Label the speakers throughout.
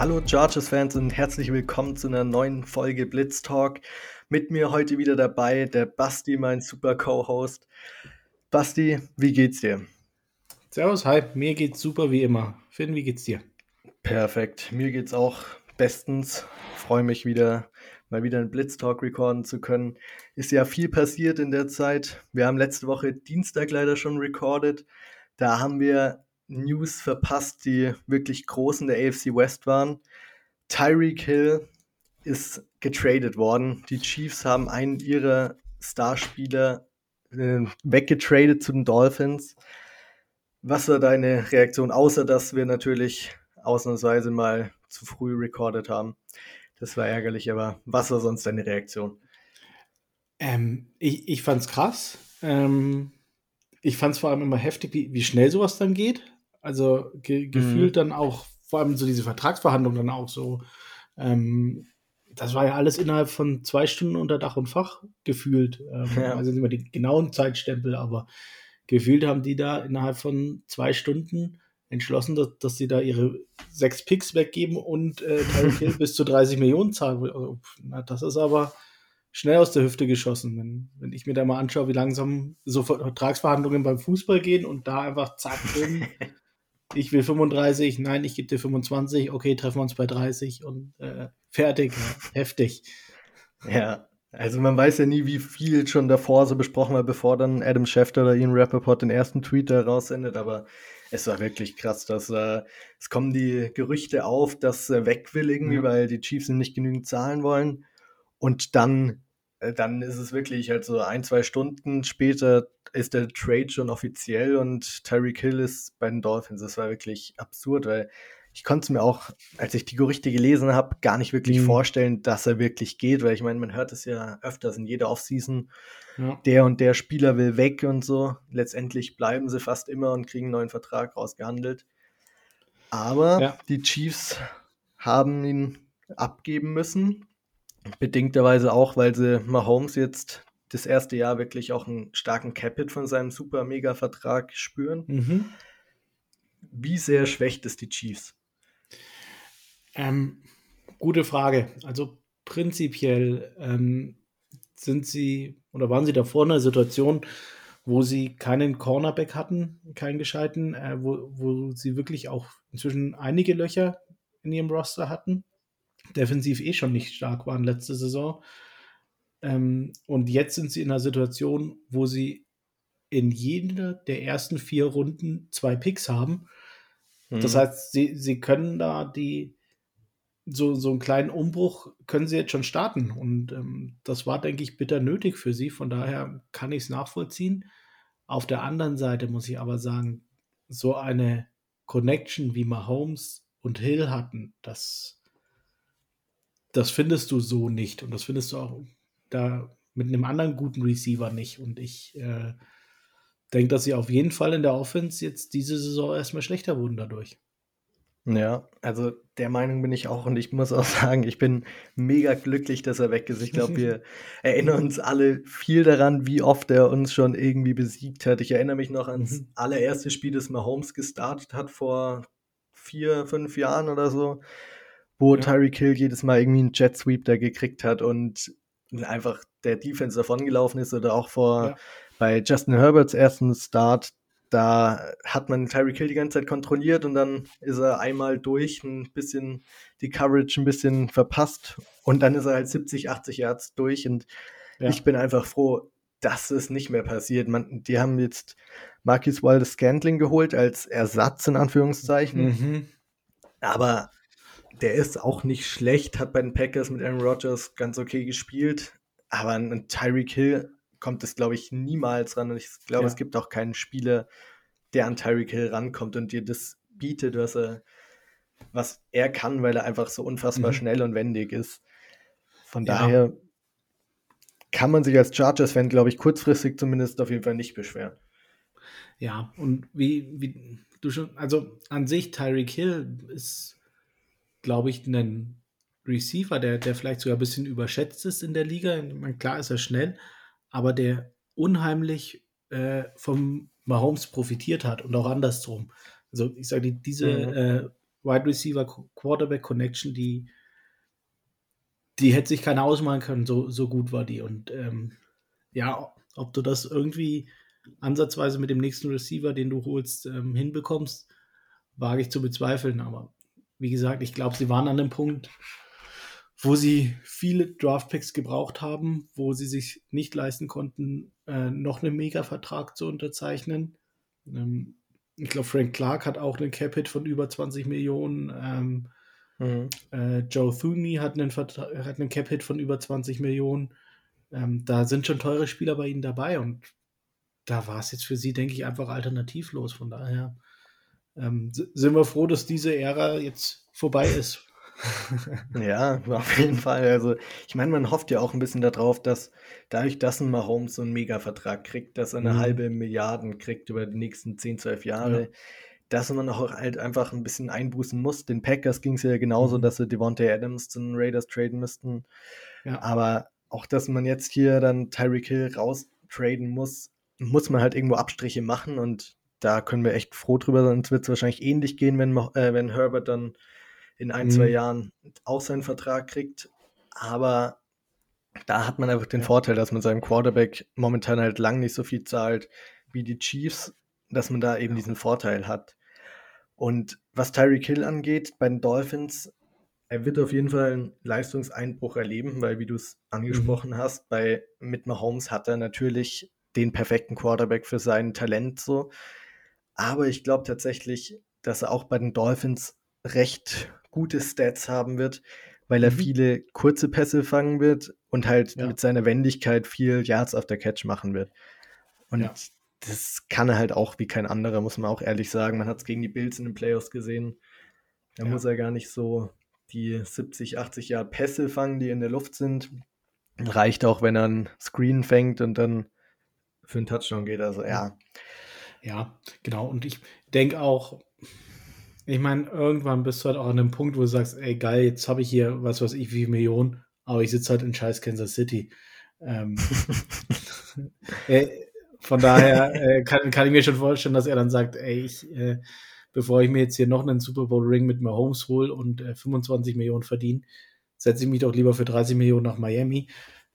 Speaker 1: Hallo Chargers-Fans und herzlich willkommen zu einer neuen Folge Blitz Talk. Mit mir heute wieder dabei der Basti, mein super Co-Host. Basti, wie geht's dir?
Speaker 2: Servus, hi, mir geht's super wie immer. Finn, wie geht's dir?
Speaker 1: Perfekt, mir geht's auch bestens. Freue mich wieder, mal wieder einen Blitz Talk recorden zu können. Ist ja viel passiert in der Zeit. Wir haben letzte Woche Dienstag leider schon recorded. Da haben wir News verpasst, die wirklich groß in der AFC West waren. Tyreek Hill ist getradet worden. Die Chiefs haben einen ihrer Starspieler äh, weggetradet zu den Dolphins. Was war deine Reaktion, außer dass wir natürlich ausnahmsweise mal zu früh recorded haben? Das war ärgerlich, aber was war sonst deine Reaktion?
Speaker 2: Ähm, ich ich fand es krass. Ähm, ich fand es vor allem immer heftig, wie, wie schnell sowas dann geht. Also ge gefühlt mhm. dann auch, vor allem so diese Vertragsverhandlungen dann auch so. Ähm, das war ja alles innerhalb von zwei Stunden unter Dach und Fach gefühlt. Ähm, ja. Also nicht immer die genauen Zeitstempel, aber gefühlt haben die da innerhalb von zwei Stunden entschlossen, dass, dass sie da ihre sechs Picks weggeben und äh, bis zu 30 Millionen zahlen. Also, na, das ist aber schnell aus der Hüfte geschossen. Wenn, wenn ich mir da mal anschaue, wie langsam so Vertragsverhandlungen beim Fußball gehen und da einfach zack, drin, ich will 35, nein, ich gebe dir 25, okay, treffen wir uns bei 30 und äh, fertig, heftig.
Speaker 1: Ja, also man weiß ja nie, wie viel schon davor so besprochen war, bevor dann Adam Schefter oder Ian Rappaport den ersten Tweet da raussendet, aber es war wirklich krass, dass äh, es kommen die Gerüchte auf, dass er weg will irgendwie, ja. weil die Chiefs ihm nicht genügend zahlen wollen und dann äh, dann ist es wirklich halt so ein, zwei Stunden später ist der Trade schon offiziell und Tyreek Hill ist bei den Dolphins. Das war wirklich absurd, weil ich konnte es mir auch, als ich die Gerüchte gelesen habe, gar nicht wirklich mhm. vorstellen, dass er wirklich geht, weil ich meine, man hört es ja öfters in jeder Offseason, ja. der und der Spieler will weg und so. Letztendlich bleiben sie fast immer und kriegen einen neuen Vertrag rausgehandelt. Aber ja. die Chiefs haben ihn abgeben müssen Bedingterweise auch, weil sie Mahomes jetzt das erste Jahr wirklich auch einen starken Capit von seinem super mega Vertrag spüren. Mhm. Wie sehr schwächt es die Chiefs?
Speaker 2: Ähm, gute Frage. Also prinzipiell ähm, sind sie oder waren sie davor in einer Situation, wo sie keinen Cornerback hatten, keinen gescheiten, äh, wo, wo sie wirklich auch inzwischen einige Löcher in ihrem Roster hatten defensiv eh schon nicht stark waren letzte Saison. Ähm, und jetzt sind sie in einer Situation, wo sie in jeder der ersten vier Runden zwei Picks haben. Mhm. Das heißt, sie, sie können da die so, so einen kleinen Umbruch können sie jetzt schon starten. Und ähm, das war, denke ich, bitter nötig für sie. Von daher kann ich es nachvollziehen. Auf der anderen Seite muss ich aber sagen, so eine Connection wie Mahomes und Hill hatten, das das findest du so nicht. Und das findest du auch da mit einem anderen guten Receiver nicht. Und ich äh, denke, dass sie auf jeden Fall in der Offense jetzt diese Saison erstmal schlechter wurden dadurch.
Speaker 1: Ja, also der Meinung bin ich auch und ich muss auch sagen, ich bin mega glücklich, dass er weg ist. Ich glaube, wir erinnern uns alle viel daran, wie oft er uns schon irgendwie besiegt hat. Ich erinnere mich noch ans mhm. allererste Spiel, das Mahomes gestartet hat vor vier, fünf Jahren oder so wo ja. Tyreek Hill jedes Mal irgendwie einen Jet Sweep da gekriegt hat und einfach der Defense davongelaufen ist oder auch vor ja. bei Justin Herberts ersten Start, da hat man Tyreek Hill die ganze Zeit kontrolliert und dann ist er einmal durch, ein bisschen die Coverage ein bisschen verpasst und dann ist er halt 70, 80 Yards durch und ja. ich bin einfach froh, dass es nicht mehr passiert. Man, die haben jetzt Marquis Waldes Scantling geholt als Ersatz in Anführungszeichen. Mhm. Aber der ist auch nicht schlecht, hat bei den Packers mit Aaron Rodgers ganz okay gespielt, aber an Tyreek Hill kommt es, glaube ich, niemals ran. Und ich glaube, ja. es gibt auch keinen Spieler, der an Tyreek Hill rankommt und dir das bietet, was er, was er kann, weil er einfach so unfassbar mhm. schnell und wendig ist. Von ja. daher kann man sich als Chargers-Fan, glaube ich, kurzfristig zumindest auf jeden Fall nicht beschweren.
Speaker 2: Ja, und wie, wie du schon, also an sich, Tyreek Hill ist glaube ich, einen Receiver, der, der vielleicht sogar ein bisschen überschätzt ist in der Liga. Meine, klar ist er schnell, aber der unheimlich äh, vom Mahomes profitiert hat und auch andersrum. Also ich sage, diese mhm. äh, Wide Receiver Quarterback Connection, die, die hätte sich keiner ausmalen können, so, so gut war die. Und ähm, ja, ob du das irgendwie ansatzweise mit dem nächsten Receiver, den du holst, ähm, hinbekommst, wage ich zu bezweifeln. Aber wie gesagt, ich glaube, sie waren an dem Punkt, wo sie viele Draftpicks gebraucht haben, wo sie sich nicht leisten konnten, äh, noch einen Mega-Vertrag zu unterzeichnen. Ähm, ich glaube, Frank Clark hat auch einen Cap-Hit von über 20 Millionen. Ähm, mhm. äh, Joe Thuney hat einen, hat einen Cap-Hit von über 20 Millionen. Ähm, da sind schon teure Spieler bei ihnen dabei und da war es jetzt für sie, denke ich, einfach alternativlos. Von daher ähm, sind wir froh, dass diese Ära jetzt vorbei ist.
Speaker 1: ja, auf jeden Fall. Also, ich meine, man hofft ja auch ein bisschen darauf, dass dadurch, dass ein Mahomes so einen Mega-Vertrag kriegt, dass er eine mhm. halbe Milliarde kriegt über die nächsten 10, 12 Jahre, ja. dass man auch halt einfach ein bisschen einbußen muss. Den Packers ging es ja genauso, mhm. dass sie Devontae Adams zu den Raiders traden müssten. Ja. Aber auch, dass man jetzt hier dann Tyreek Hill raustraden muss, muss man halt irgendwo Abstriche machen und da können wir echt froh drüber sein. Es wird wahrscheinlich ähnlich gehen, wenn, äh, wenn Herbert dann in ein, mhm. zwei Jahren auch seinen Vertrag kriegt. Aber da hat man einfach den. Vorteil, dass man seinem Quarterback momentan halt lang nicht so viel zahlt wie die Chiefs, dass man da eben diesen Vorteil hat. Und was Tyreek Hill angeht, bei den Dolphins, er wird auf jeden Fall einen Leistungseinbruch erleben, weil, wie du es angesprochen mhm. hast, bei mit Mahomes hat er natürlich den perfekten Quarterback für sein Talent so. Aber ich glaube tatsächlich, dass er auch bei den Dolphins recht gute Stats haben wird, weil er mhm. viele kurze Pässe fangen wird und halt ja. mit seiner Wendigkeit viel Yards auf der Catch machen wird. Und ja. das kann er halt auch wie kein anderer, muss man auch ehrlich sagen. Man hat es gegen die Bills in den Playoffs gesehen. Da ja. muss er gar nicht so die 70, 80 Yard Pässe fangen, die in der Luft sind. Reicht auch, wenn er einen Screen fängt und dann für einen Touchdown geht. Also ja.
Speaker 2: Ja, genau. Und ich denke auch, ich meine, irgendwann bist du halt auch an dem Punkt, wo du sagst, ey geil, jetzt habe ich hier, was weiß ich, wie Millionen, aber ich sitze halt in scheiß Kansas City. Ähm, äh, von daher äh, kann, kann ich mir schon vorstellen, dass er dann sagt, ey, ich, äh, bevor ich mir jetzt hier noch einen Super Bowl Ring mit Mahomes hole und 25 äh, Millionen verdiene, setze ich mich doch lieber für 30 Millionen nach Miami.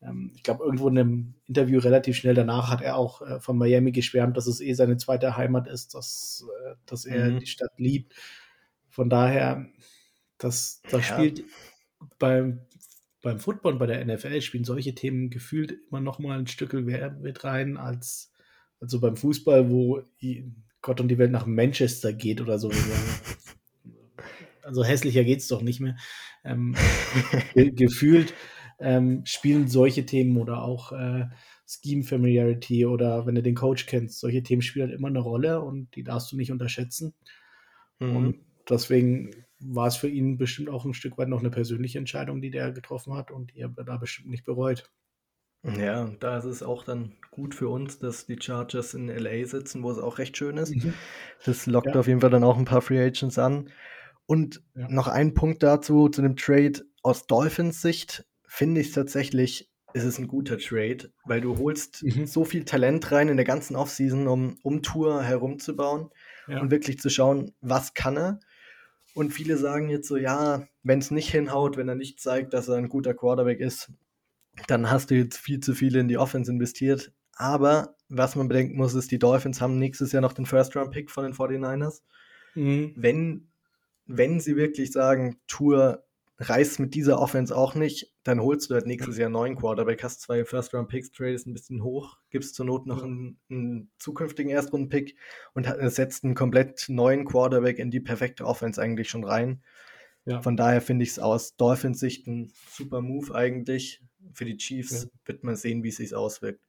Speaker 2: Ähm, ich glaube, irgendwo in einem Interview relativ schnell danach hat er auch äh, von Miami geschwärmt, dass es eh seine zweite Heimat ist, dass, äh, dass er mhm. die Stadt liebt von daher, das, das ja. spielt beim, beim Football, bei der NFL spielen solche Themen gefühlt immer noch mal ein Stück mehr mit rein als also beim Fußball, wo Gott und die Welt nach Manchester geht oder so. also hässlicher geht es doch nicht mehr. Ähm, gefühlt ähm, spielen solche Themen oder auch äh, Scheme Familiarity oder wenn du den Coach kennst, solche Themen spielen halt immer eine Rolle und die darfst du nicht unterschätzen. Mhm. Und deswegen war es für ihn bestimmt auch ein Stück weit noch eine persönliche Entscheidung, die der getroffen hat und die er da bestimmt nicht bereut.
Speaker 1: Ja, da ist es auch dann gut für uns, dass die Chargers in LA sitzen, wo es auch recht schön ist. Mhm. Das lockt ja. auf jeden Fall dann auch ein paar Free Agents an. Und ja. noch ein Punkt dazu, zu dem Trade aus Dolphins Sicht, finde ich tatsächlich, ist es ein guter Trade, weil du holst mhm. so viel Talent rein in der ganzen Offseason, um um Tour herumzubauen ja. und wirklich zu schauen, was kann er. Und viele sagen jetzt so, ja, wenn es nicht hinhaut, wenn er nicht zeigt, dass er ein guter Quarterback ist, dann hast du jetzt viel zu viel in die Offense investiert. Aber was man bedenken muss, ist, die Dolphins haben nächstes Jahr noch den First-Round-Pick von den 49ers. Mhm. Wenn, wenn sie wirklich sagen, Tour reißt mit dieser Offense auch nicht, dann holst du halt nächstes Jahr einen neuen Quarterback, hast zwei First-Round-Picks, tradest ein bisschen hoch, gibst zur Not noch einen, einen zukünftigen Erstrunden-Pick und setzt einen komplett neuen Quarterback in die perfekte Offense eigentlich schon rein. Ja. Von daher finde ich es aus Dolphins Sicht ein super Move eigentlich. Für die Chiefs ja. wird man sehen, wie es sich auswirkt.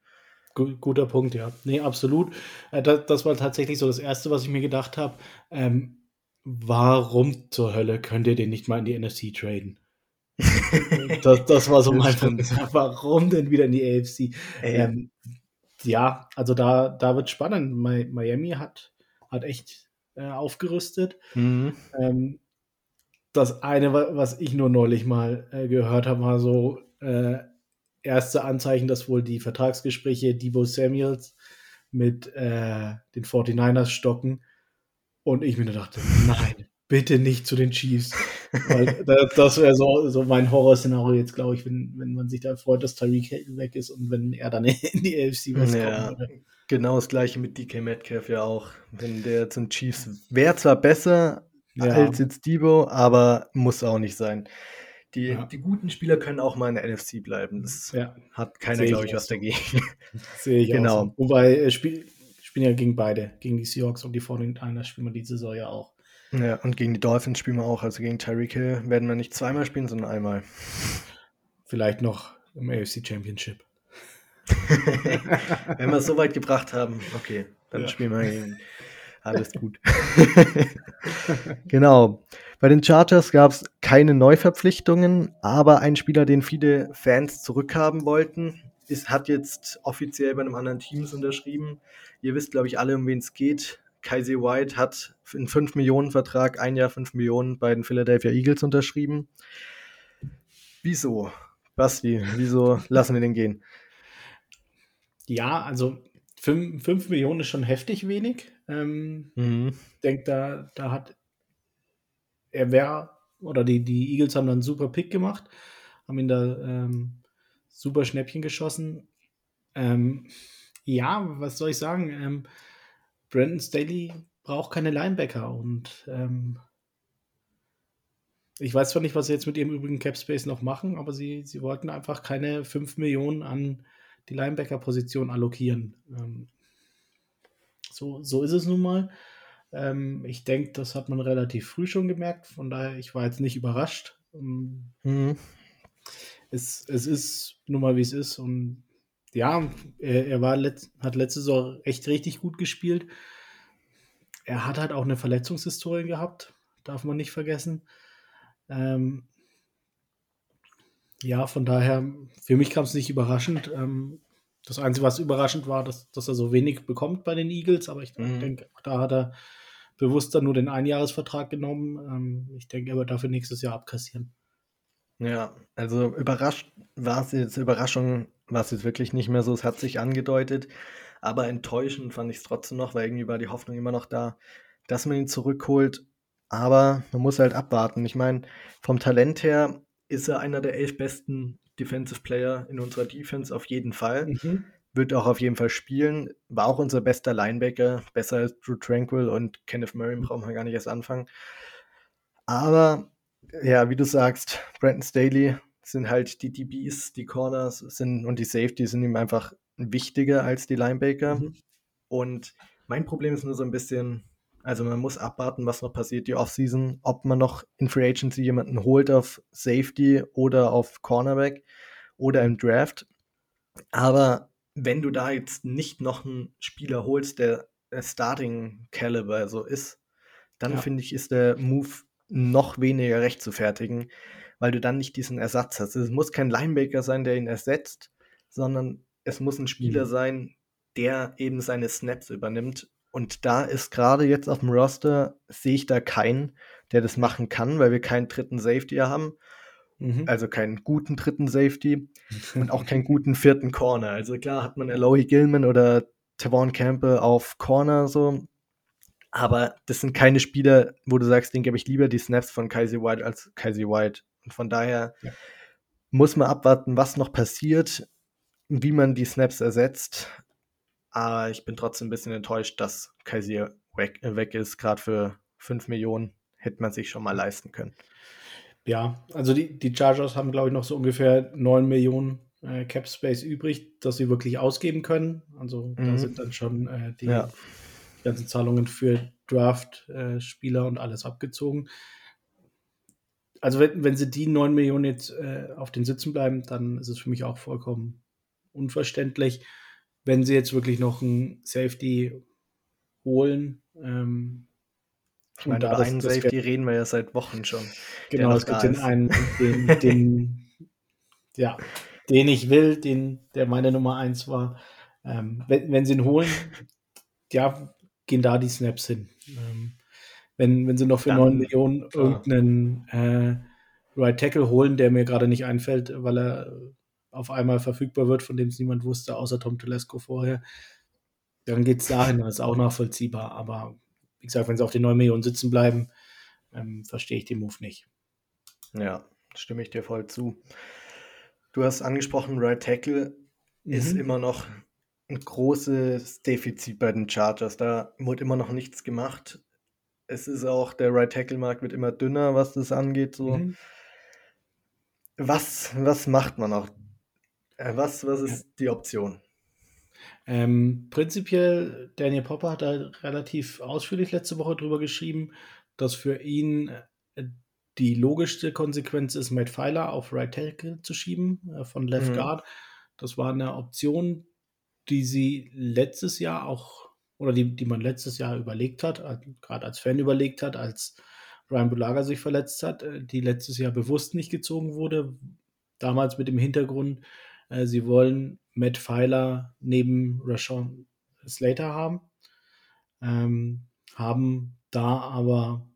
Speaker 2: Guter Punkt, ja. Nee, absolut. Äh, das, das, war tatsächlich so das Erste, was ich mir gedacht habe. Ähm, warum zur Hölle könnt ihr den nicht mal in die NFC traden? das, das war so mein Punkt. Warum denn wieder in die AFC? Ähm, ja, also da, da wird spannend. Miami hat, hat echt äh, aufgerüstet. Mhm. Ähm, das eine, was ich nur neulich mal äh, gehört habe, war so äh, erste Anzeichen, dass wohl die Vertragsgespräche Debo Samuels mit äh, den 49ers stocken. Und ich mir dachte, nein, bitte nicht zu den Chiefs. Weil das wäre so, so mein Horrorszenario jetzt, glaube ich, wenn, wenn man sich da freut, dass Tyreek weg ist und wenn er dann in die AFC
Speaker 1: West ja, kommt. Genau das gleiche mit DK Metcalf ja auch. Wenn der zum Chiefs wäre zwar besser ja. als jetzt Debo, aber muss auch nicht sein. Die, ja. die guten Spieler können auch mal in der NFC bleiben. Das ja. hat keiner, glaube ich, was dagegen.
Speaker 2: Sehe ich genau. So. Wobei äh, spiel, spielen ja gegen beide, gegen die Seahawks und die 49ers spielen wir diese Saison ja auch.
Speaker 1: Ja, und gegen die Dolphins spielen wir auch. Also gegen Tyreek Hill werden wir nicht zweimal spielen, sondern einmal.
Speaker 2: Vielleicht noch im AFC Championship.
Speaker 1: Wenn wir es so weit gebracht haben, okay, dann ja. spielen wir gegen. Alles gut. genau. Bei den Chargers gab es keine Neuverpflichtungen, aber ein Spieler, den viele Fans zurückhaben wollten, ist, hat jetzt offiziell bei einem anderen Team unterschrieben. Ihr wisst, glaube ich, alle, um wen es geht. Kaiser White hat einen 5 Millionen Vertrag, ein Jahr 5 Millionen bei den Philadelphia Eagles unterschrieben. Wieso? Basti, wieso lassen wir den gehen?
Speaker 2: Ja, also 5, 5 Millionen ist schon heftig wenig. Ähm, mhm. Ich denke, da, da hat er wäre, oder die, die Eagles haben dann einen super Pick gemacht, haben ihn da ähm, super Schnäppchen geschossen. Ähm, ja, was soll ich sagen? Ähm, Brandon Staley braucht keine Linebacker und ähm, ich weiß zwar nicht, was sie jetzt mit ihrem übrigen Cap Space noch machen, aber sie, sie wollten einfach keine 5 Millionen an die Linebacker-Position allokieren. Ähm, so, so ist es nun mal. Ähm, ich denke, das hat man relativ früh schon gemerkt, von daher, ich war jetzt nicht überrascht. Ähm, mhm. Es, es ist nun mal, wie es ist und ja, er, er war letzt, hat letzte Saison echt richtig gut gespielt. Er hat halt auch eine Verletzungshistorie gehabt, darf man nicht vergessen. Ähm, ja, von daher, für mich kam es nicht überraschend. Ähm, das Einzige, was überraschend war, dass, dass er so wenig bekommt bei den Eagles, aber ich mhm. denke, da hat er bewusst dann nur den Einjahresvertrag genommen. Ähm, ich denke, er wird dafür nächstes Jahr abkassieren.
Speaker 1: Ja, also überrascht war es jetzt, Überraschung war es jetzt wirklich nicht mehr so, es hat sich angedeutet, aber enttäuschend fand ich es trotzdem noch, weil irgendwie war die Hoffnung immer noch da, dass man ihn zurückholt, aber man muss halt abwarten. Ich meine, vom Talent her ist er einer der elf besten Defensive Player in unserer Defense auf jeden Fall. Mhm. Wird auch auf jeden Fall spielen. War auch unser bester Linebacker, besser als Drew Tranquil und Kenneth Murray brauchen wir gar nicht erst anfangen. Aber ja, wie du sagst, Brandon Staley sind halt die DBs, die Corners sind und die Safety sind ihm einfach wichtiger als die Linebacker. Mhm. Und mein Problem ist nur so ein bisschen, also man muss abwarten, was noch passiert die Offseason, ob man noch in Free Agency jemanden holt auf Safety oder auf Cornerback oder im Draft. Aber wenn du da jetzt nicht noch einen Spieler holst, der Starting Caliber so ist, dann ja. finde ich, ist der Move noch weniger recht zu fertigen, weil du dann nicht diesen Ersatz hast. Es muss kein Linebacker sein, der ihn ersetzt, sondern es muss ein Spieler mhm. sein, der eben seine Snaps übernimmt. Und da ist gerade jetzt auf dem Roster, sehe ich da keinen, der das machen kann, weil wir keinen dritten Safety haben. Mhm. Also keinen guten dritten Safety und auch keinen guten vierten Corner. Also klar hat man Eloy Gilman oder Tavon Campbell auf Corner so, aber das sind keine Spieler, wo du sagst, den gebe ich lieber die Snaps von Kaiser White als Kaiser White. Und von daher ja. muss man abwarten, was noch passiert, wie man die Snaps ersetzt. Aber ich bin trotzdem ein bisschen enttäuscht, dass Kaiser weg, weg ist. Gerade für 5 Millionen hätte man sich schon mal leisten können.
Speaker 2: Ja, also die, die Chargers haben, glaube ich, noch so ungefähr 9 Millionen äh, Cap Space übrig, dass sie wirklich ausgeben können. Also mhm. da sind dann schon äh, die ja ganzen Zahlungen für Draft-Spieler äh, und alles abgezogen. Also wenn, wenn sie die 9 Millionen jetzt äh, auf den Sitzen bleiben, dann ist es für mich auch vollkommen unverständlich. Wenn sie jetzt wirklich noch einen Safety holen, ähm,
Speaker 1: ich meine, über einen Safety reden wir ja seit Wochen schon.
Speaker 2: Genau, es gibt den einen, den, den, ja, den ich will, den, der meine Nummer 1 war. Ähm, wenn, wenn sie ihn holen, ja, gehen da die Snaps hin. Ähm, wenn, wenn sie noch für Dann, 9 Millionen irgendeinen äh, Right Tackle holen, der mir gerade nicht einfällt, weil er auf einmal verfügbar wird, von dem es niemand wusste, außer Tom Telesco vorher, dann geht es dahin, das ist auch nachvollziehbar. Aber wie gesagt, wenn sie auf den 9 Millionen sitzen bleiben, ähm, verstehe ich den Move nicht.
Speaker 1: Ja, stimme ich dir voll zu. Du hast angesprochen, Right Tackle mhm. ist immer noch ein großes Defizit bei den Chargers. Da wird immer noch nichts gemacht. Es ist auch, der Right Tackle Markt wird immer dünner, was das angeht. So. Mhm. Was, was macht man auch? Äh, was, was ist die Option?
Speaker 2: Ähm, prinzipiell, Daniel Popper hat da relativ ausführlich letzte Woche drüber geschrieben, dass für ihn äh, die logischste Konsequenz ist, Matt Pfeiler auf Right Tackle zu schieben äh, von Left mhm. Guard. Das war eine Option, die sie letztes Jahr auch, oder die, die man letztes Jahr überlegt hat, gerade als Fan überlegt hat, als Ryan Bulaga sich verletzt hat, äh, die letztes Jahr bewusst nicht gezogen wurde. Damals mit dem Hintergrund, äh, sie wollen Matt Pfeiler neben Rashawn Slater haben. Ähm, haben da aber,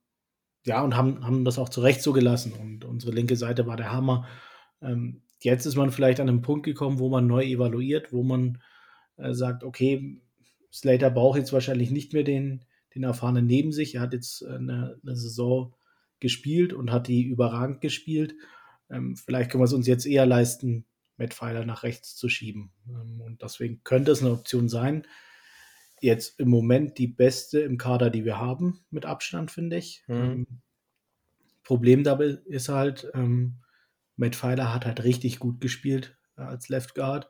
Speaker 2: ja, und haben, haben das auch zurecht so gelassen. Und unsere linke Seite war der Hammer. Ähm, jetzt ist man vielleicht an einem Punkt gekommen, wo man neu evaluiert, wo man äh, sagt, okay, Slater braucht jetzt wahrscheinlich nicht mehr den, den Erfahrenen neben sich. Er hat jetzt eine, eine Saison gespielt und hat die überragend gespielt. Ähm, vielleicht können wir es uns jetzt eher leisten, Matt Pfeiler nach rechts zu schieben. Ähm, und deswegen könnte es eine Option sein. Jetzt im Moment die beste im Kader, die wir haben, mit Abstand, finde ich. Mhm. Ähm, Problem dabei ist halt, ähm, Matt Pfeiler hat halt richtig gut gespielt äh, als Left Guard.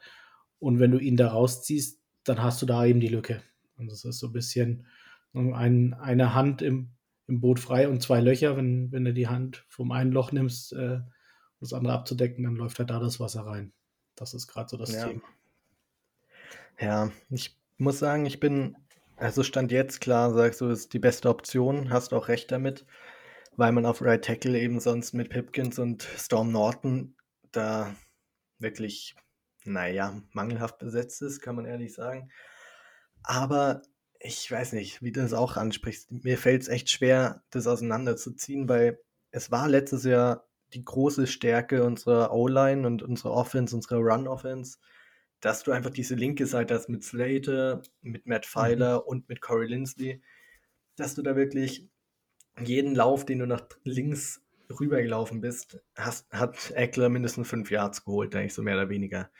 Speaker 2: Und wenn du ihn da rausziehst, dann hast du da eben die Lücke. Und das ist so ein bisschen ein, eine Hand im, im Boot frei und zwei Löcher. Wenn, wenn du die Hand vom einen Loch nimmst, äh, das andere abzudecken, dann läuft halt da das Wasser rein. Das ist gerade so das
Speaker 1: ja.
Speaker 2: Thema.
Speaker 1: Ja, ich muss sagen, ich bin, also Stand jetzt klar, sagst du, ist die beste Option, hast auch recht damit, weil man auf Right Tackle eben sonst mit Pipkins und Storm Norton da wirklich, naja, mangelhaft besetzt ist, kann man ehrlich sagen. Aber ich weiß nicht, wie du das auch ansprichst. Mir fällt es echt schwer, das auseinanderzuziehen, weil es war letztes Jahr die große Stärke unserer O-Line und unserer Offense, unserer Run-Offense, dass du einfach diese linke Seite hast mit Slater, mit Matt Pfeiler mhm. und mit Corey Lindsley, dass du da wirklich jeden Lauf, den du nach links rübergelaufen bist, hast, hat Eckler mindestens fünf Yards geholt, eigentlich so mehr oder weniger.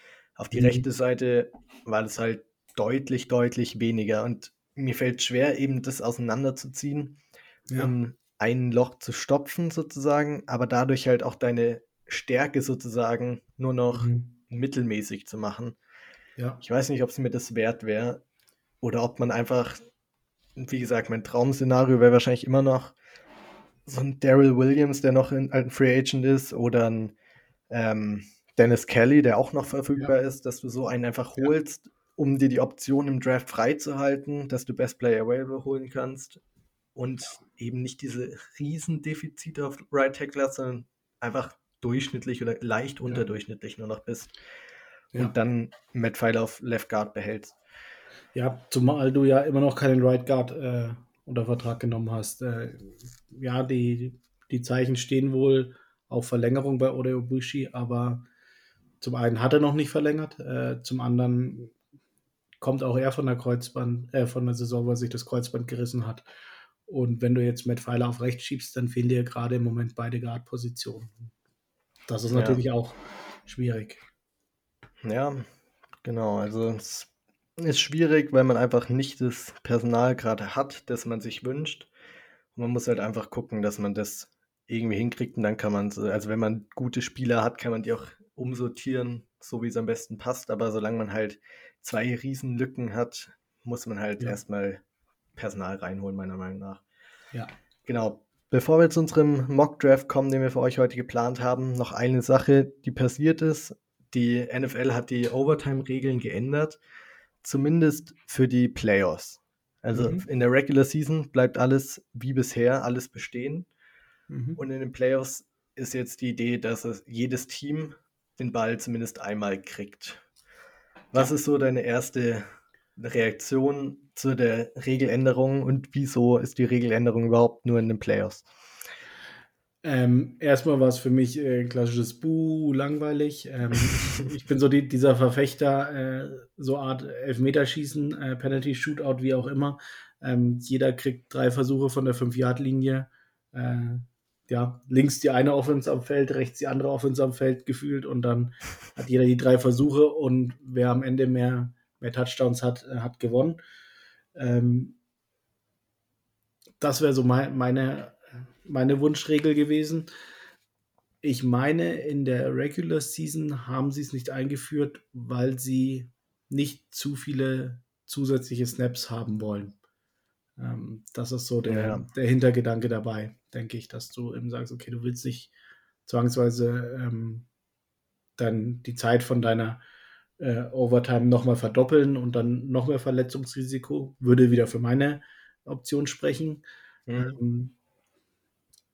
Speaker 1: Auf die mhm. rechte Seite war das halt deutlich, deutlich weniger. Und mir fällt schwer, eben das auseinanderzuziehen, ja. um ein Loch zu stopfen sozusagen, aber dadurch halt auch deine Stärke sozusagen nur noch mhm. mittelmäßig zu machen. Ja. Ich weiß nicht, ob es mir das wert wäre oder ob man einfach, wie gesagt, mein Traum-Szenario wäre wahrscheinlich immer noch so ein Daryl Williams, der noch ein, ein Free Agent ist oder ein ähm, Dennis Kelly, der auch noch verfügbar ja. ist, dass du so einen einfach holst, ja. um dir die Option im Draft freizuhalten, dass du Best Player Available holen kannst und eben nicht diese Riesendefizite auf Right Tackle sondern einfach durchschnittlich oder leicht ja. unterdurchschnittlich nur noch bist. Ja. Und dann Matt Pfeiler auf Left Guard behältst.
Speaker 2: Ja, zumal du ja immer noch keinen Right Guard äh, unter Vertrag genommen hast. Äh, ja, die, die Zeichen stehen wohl auf Verlängerung bei Odeo Bushi, aber zum einen hat er noch nicht verlängert, äh, zum anderen kommt auch er von der Kreuzband, äh, von der Saison, wo er sich das Kreuzband gerissen hat. Und wenn du jetzt Matt Pfeiler auf rechts schiebst, dann fehlen dir gerade im Moment beide Guard-Positionen. Das ist natürlich ja. auch schwierig.
Speaker 1: Ja, genau. Also es ist schwierig, weil man einfach nicht das Personal gerade hat, das man sich wünscht. Und man muss halt einfach gucken, dass man das irgendwie hinkriegt und dann kann man, also wenn man gute Spieler hat, kann man die auch umsortieren, so wie es am besten passt. Aber solange man halt zwei Riesenlücken hat, muss man halt ja. erstmal Personal reinholen, meiner Meinung nach.
Speaker 2: Ja.
Speaker 1: Genau. Bevor wir zu unserem Mock-Draft kommen, den wir für euch heute geplant haben, noch eine Sache, die passiert ist. Die NFL hat die Overtime-Regeln geändert, zumindest für die Playoffs. Also mhm. in der Regular Season bleibt alles wie bisher, alles bestehen. Mhm. Und in den Playoffs ist jetzt die Idee, dass es jedes Team den Ball zumindest einmal kriegt. Was ist so deine erste Reaktion zu der Regeländerung und wieso ist die Regeländerung überhaupt nur in den Playoffs?
Speaker 2: Ähm, erstmal war es für mich äh, klassisches Buh, langweilig. Ähm, ich bin so die, dieser Verfechter, äh, so Art Elfmeterschießen, äh, Penalty, Shootout, wie auch immer. Ähm, jeder kriegt drei Versuche von der 5-Yard-Linie. äh, ja, links die eine Offense am Feld, rechts die andere Offense am Feld gefühlt und dann hat jeder die drei Versuche und wer am Ende mehr, mehr Touchdowns hat, äh, hat gewonnen. Ähm, das wäre so mein, meine, meine Wunschregel gewesen. Ich meine, in der Regular Season haben sie es nicht eingeführt, weil sie nicht zu viele zusätzliche Snaps haben wollen. Ähm, das ist so der, ja. der Hintergedanke dabei, denke ich, dass du eben sagst, okay, du willst nicht zwangsweise ähm, dann die Zeit von deiner äh, Overtime nochmal verdoppeln und dann noch mehr Verletzungsrisiko, würde wieder für meine Option sprechen. Mhm. Ähm,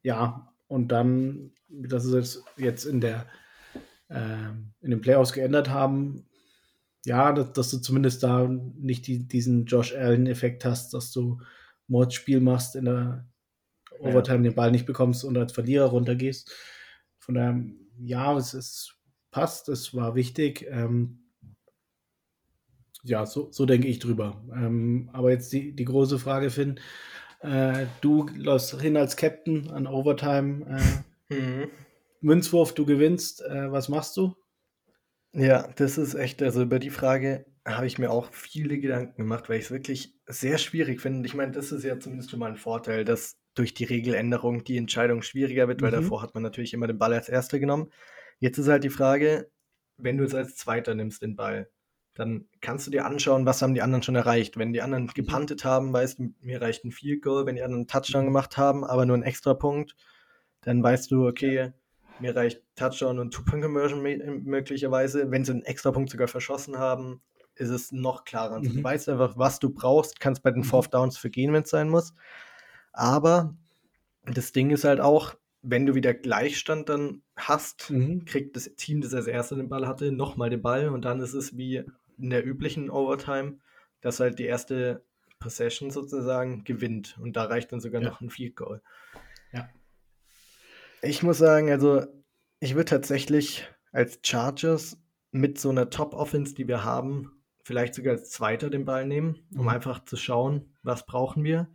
Speaker 2: ja, und dann, dass sie es jetzt in der äh, in den Playoffs geändert haben, ja, dass, dass, du zumindest da nicht die, diesen Josh Allen-Effekt hast, dass du Mordspiel machst, in der Overtime ja. den Ball nicht bekommst und als Verlierer runtergehst. Von daher, ja, es ist, passt, es war wichtig. Ähm, ja, so, so denke ich drüber. Ähm, aber jetzt die, die große Frage, Finn. Äh, du läufst hin als Captain an Overtime. Äh, mhm. Münzwurf, du gewinnst. Äh, was machst du?
Speaker 1: Ja, das ist echt, also über die Frage habe ich mir auch viele Gedanken gemacht, weil ich es wirklich sehr schwierig finde. Ich meine, das ist ja zumindest schon mal ein Vorteil, dass durch die Regeländerung die Entscheidung schwieriger wird, weil mhm. davor hat man natürlich immer den Ball als Erster genommen. Jetzt ist halt die Frage, wenn du es als Zweiter nimmst, den Ball, dann kannst du dir anschauen, was haben die anderen schon erreicht. Wenn die anderen gepantet haben, weißt du, mir reicht ein Field Goal. Wenn die anderen einen Touchdown mhm. gemacht haben, aber nur ein extra Punkt, dann weißt du, okay, mir reicht Touchdown und Two-Point-Conversion möglicherweise. Wenn sie einen extra Punkt sogar verschossen haben, ist es noch klarer. Also mhm. Du weißt einfach, was du brauchst, kannst bei den mhm. Fourth Downs vergehen, wenn es sein muss. Aber das Ding ist halt auch, wenn du wieder Gleichstand dann hast, mhm. kriegt das Team, das als erste den Ball hatte, nochmal den Ball und dann ist es wie in der üblichen Overtime, dass halt die erste Possession sozusagen gewinnt und da reicht dann sogar ja. noch ein Field Goal. Ja. Ich muss sagen, also ich würde tatsächlich als Chargers mit so einer Top-Offense, die wir haben, vielleicht sogar als Zweiter den Ball nehmen, um mhm. einfach zu schauen, was brauchen wir.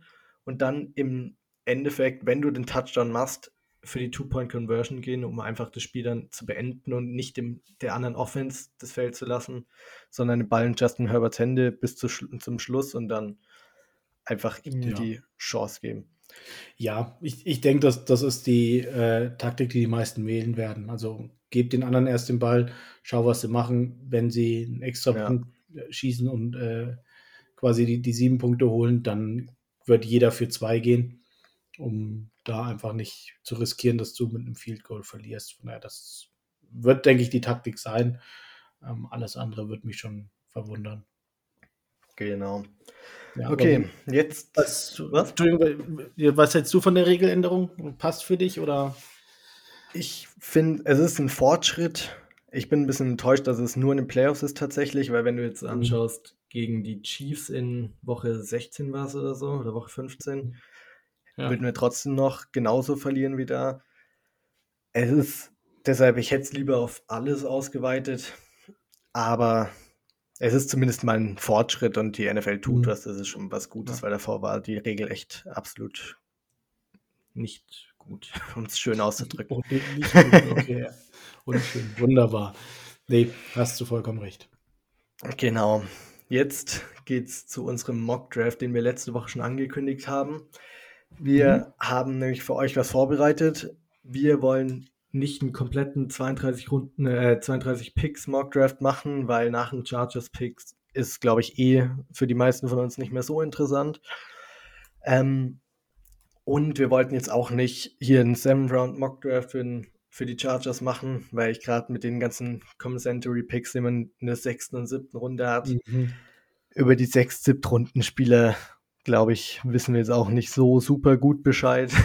Speaker 1: Und dann im Endeffekt, wenn du den Touchdown machst, für die Two-Point-Conversion gehen, um einfach das Spiel dann zu beenden und nicht dem, der anderen Offense das Feld zu lassen, sondern den Ball in Justin Herberts Hände bis zu, zum Schluss und dann einfach ihm ja. die Chance geben.
Speaker 2: Ja, ich, ich denke, das, das ist die äh, Taktik, die die meisten wählen werden. Also gebt den anderen erst den Ball, schau, was sie machen. Wenn sie einen extra. Punkt äh, schießen und äh, quasi die, die sieben Punkte holen, dann wird jeder für zwei gehen, um da einfach nicht zu riskieren, dass du mit einem Field Goal verlierst. Von daher, das wird, denke ich, die Taktik sein. Ähm, alles andere wird mich schon verwundern.
Speaker 1: Genau. Ja, okay, jetzt.
Speaker 2: Was, was? Entschuldigung, was hältst du von der Regeländerung? Passt für dich oder?
Speaker 1: Ich finde, es ist ein Fortschritt. Ich bin ein bisschen enttäuscht, dass es nur in den Playoffs ist tatsächlich, weil wenn du jetzt mhm. anschaust, gegen die Chiefs in Woche 16 war es oder so, oder Woche 15, ja. würden wir trotzdem noch genauso verlieren wie da. Es ist deshalb, ich hätte es lieber auf alles ausgeweitet, aber es ist zumindest mal ein Fortschritt und die NFL tut mhm. was, das ist schon was Gutes, ja. weil davor war die Regel echt absolut nicht gut, um es schön auszudrücken.
Speaker 2: Okay, nicht gut, okay. Unschön, wunderbar. Nee, hast du vollkommen recht.
Speaker 1: Genau. Jetzt geht es zu unserem Mock Draft, den wir letzte Woche schon angekündigt haben. Wir mhm. haben nämlich für euch was vorbereitet. Wir wollen nicht einen kompletten 32 Runden, äh, 32 Picks Mock Draft machen, weil nach dem Chargers Picks ist, glaube ich, eh für die meisten von uns nicht mehr so interessant. Ähm, und wir wollten jetzt auch nicht hier einen 7-Round Mock Draft für, für, die Chargers machen, weil ich gerade mit den ganzen Compensatory Picks, die man in der sechsten und siebten Runde hat, mhm. über die sechs, siebten Runden Spieler glaube ich, wissen wir jetzt auch nicht so super gut Bescheid.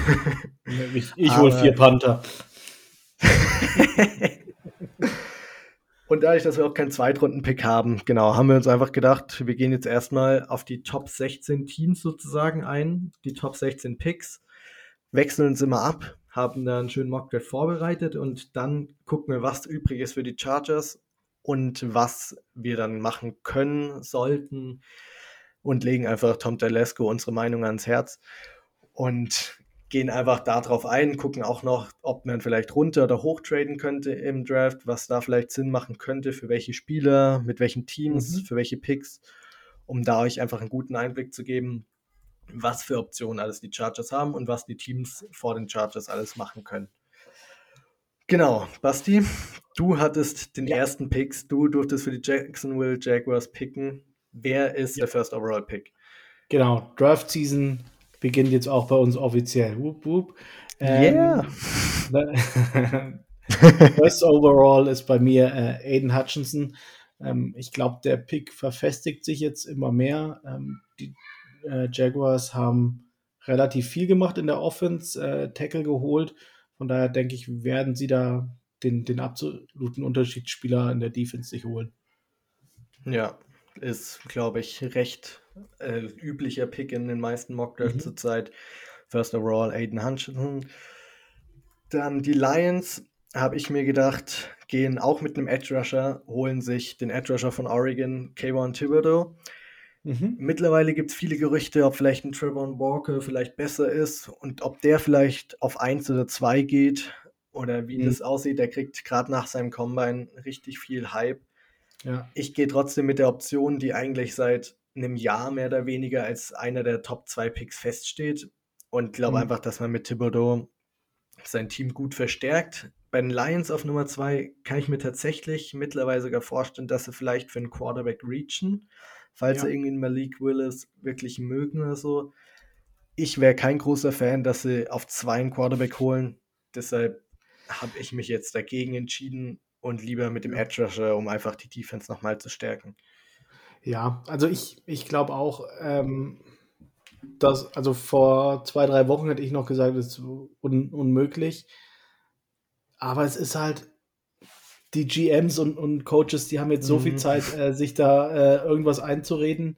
Speaker 2: Ich, ich hole vier Panther.
Speaker 1: Und dadurch, dass wir auch keinen Zweitrunden-Pick haben, genau, haben wir uns einfach gedacht, wir gehen jetzt erstmal auf die Top 16 Teams sozusagen ein, die Top 16 Picks, wechseln uns immer ab, haben da einen schönen Mockdraft vorbereitet und dann gucken wir, was übrig ist für die Chargers und was wir dann machen können, sollten und legen einfach Tom Telesco unsere Meinung ans Herz. Und gehen einfach darauf ein, gucken auch noch, ob man vielleicht runter oder hoch traden könnte im Draft, was da vielleicht Sinn machen könnte, für welche Spieler, mit welchen Teams, mhm. für welche Picks, um da euch einfach einen guten Einblick zu geben, was für Optionen alles die Chargers haben und was die Teams vor den Chargers alles machen können. Genau, Basti, du hattest den ja. ersten Picks, du durftest für die Jacksonville Jaguars picken. Wer ist ja. der First Overall Pick?
Speaker 2: Genau, Draft Season beginnt jetzt auch bei uns offiziell. Whoop, whoop. Ähm, yeah. First Overall ist bei mir äh, Aiden Hutchinson. Ähm, ich glaube, der Pick verfestigt sich jetzt immer mehr. Ähm, die äh, Jaguars haben relativ viel gemacht in der Offense, äh, Tackle geholt. Von daher denke ich, werden sie da den, den absoluten Unterschiedsspieler in der Defense sich holen.
Speaker 1: Ja, ist, glaube ich, recht äh, üblicher Pick in den meisten Mockdrafts mhm. zurzeit. First overall Aiden Hutchinson. Dann die Lions, habe ich mir gedacht, gehen auch mit einem Edge Rusher, holen sich den Edge Rusher von Oregon, Kayvon Thibodeau. Mhm. Mittlerweile gibt es viele Gerüchte, ob vielleicht ein Trevor Walker vielleicht besser ist und ob der vielleicht auf 1 oder 2 geht oder wie mhm. das aussieht. Der kriegt gerade nach seinem Combine richtig viel Hype. Ja. Ich gehe trotzdem mit der Option, die eigentlich seit einem Jahr mehr oder weniger als einer der Top 2 Picks feststeht. Und glaube mhm. einfach, dass man mit Thibodeau sein Team gut verstärkt. Bei den Lions auf Nummer 2 kann ich mir tatsächlich mittlerweile sogar vorstellen, dass sie vielleicht für einen Quarterback reachen, falls ja. sie irgendwie Malik Willis wirklich mögen oder so. Ich wäre kein großer Fan, dass sie auf zwei einen Quarterback holen. Deshalb habe ich mich jetzt dagegen entschieden und lieber mit dem Edge Rusher, um einfach die Defense nochmal zu stärken.
Speaker 2: Ja, also ich, ich glaube auch, ähm, dass, also vor zwei, drei Wochen hätte ich noch gesagt, es ist un, unmöglich. Aber es ist halt, die GMs und, und Coaches, die haben jetzt so mhm. viel Zeit, äh, sich da äh, irgendwas einzureden.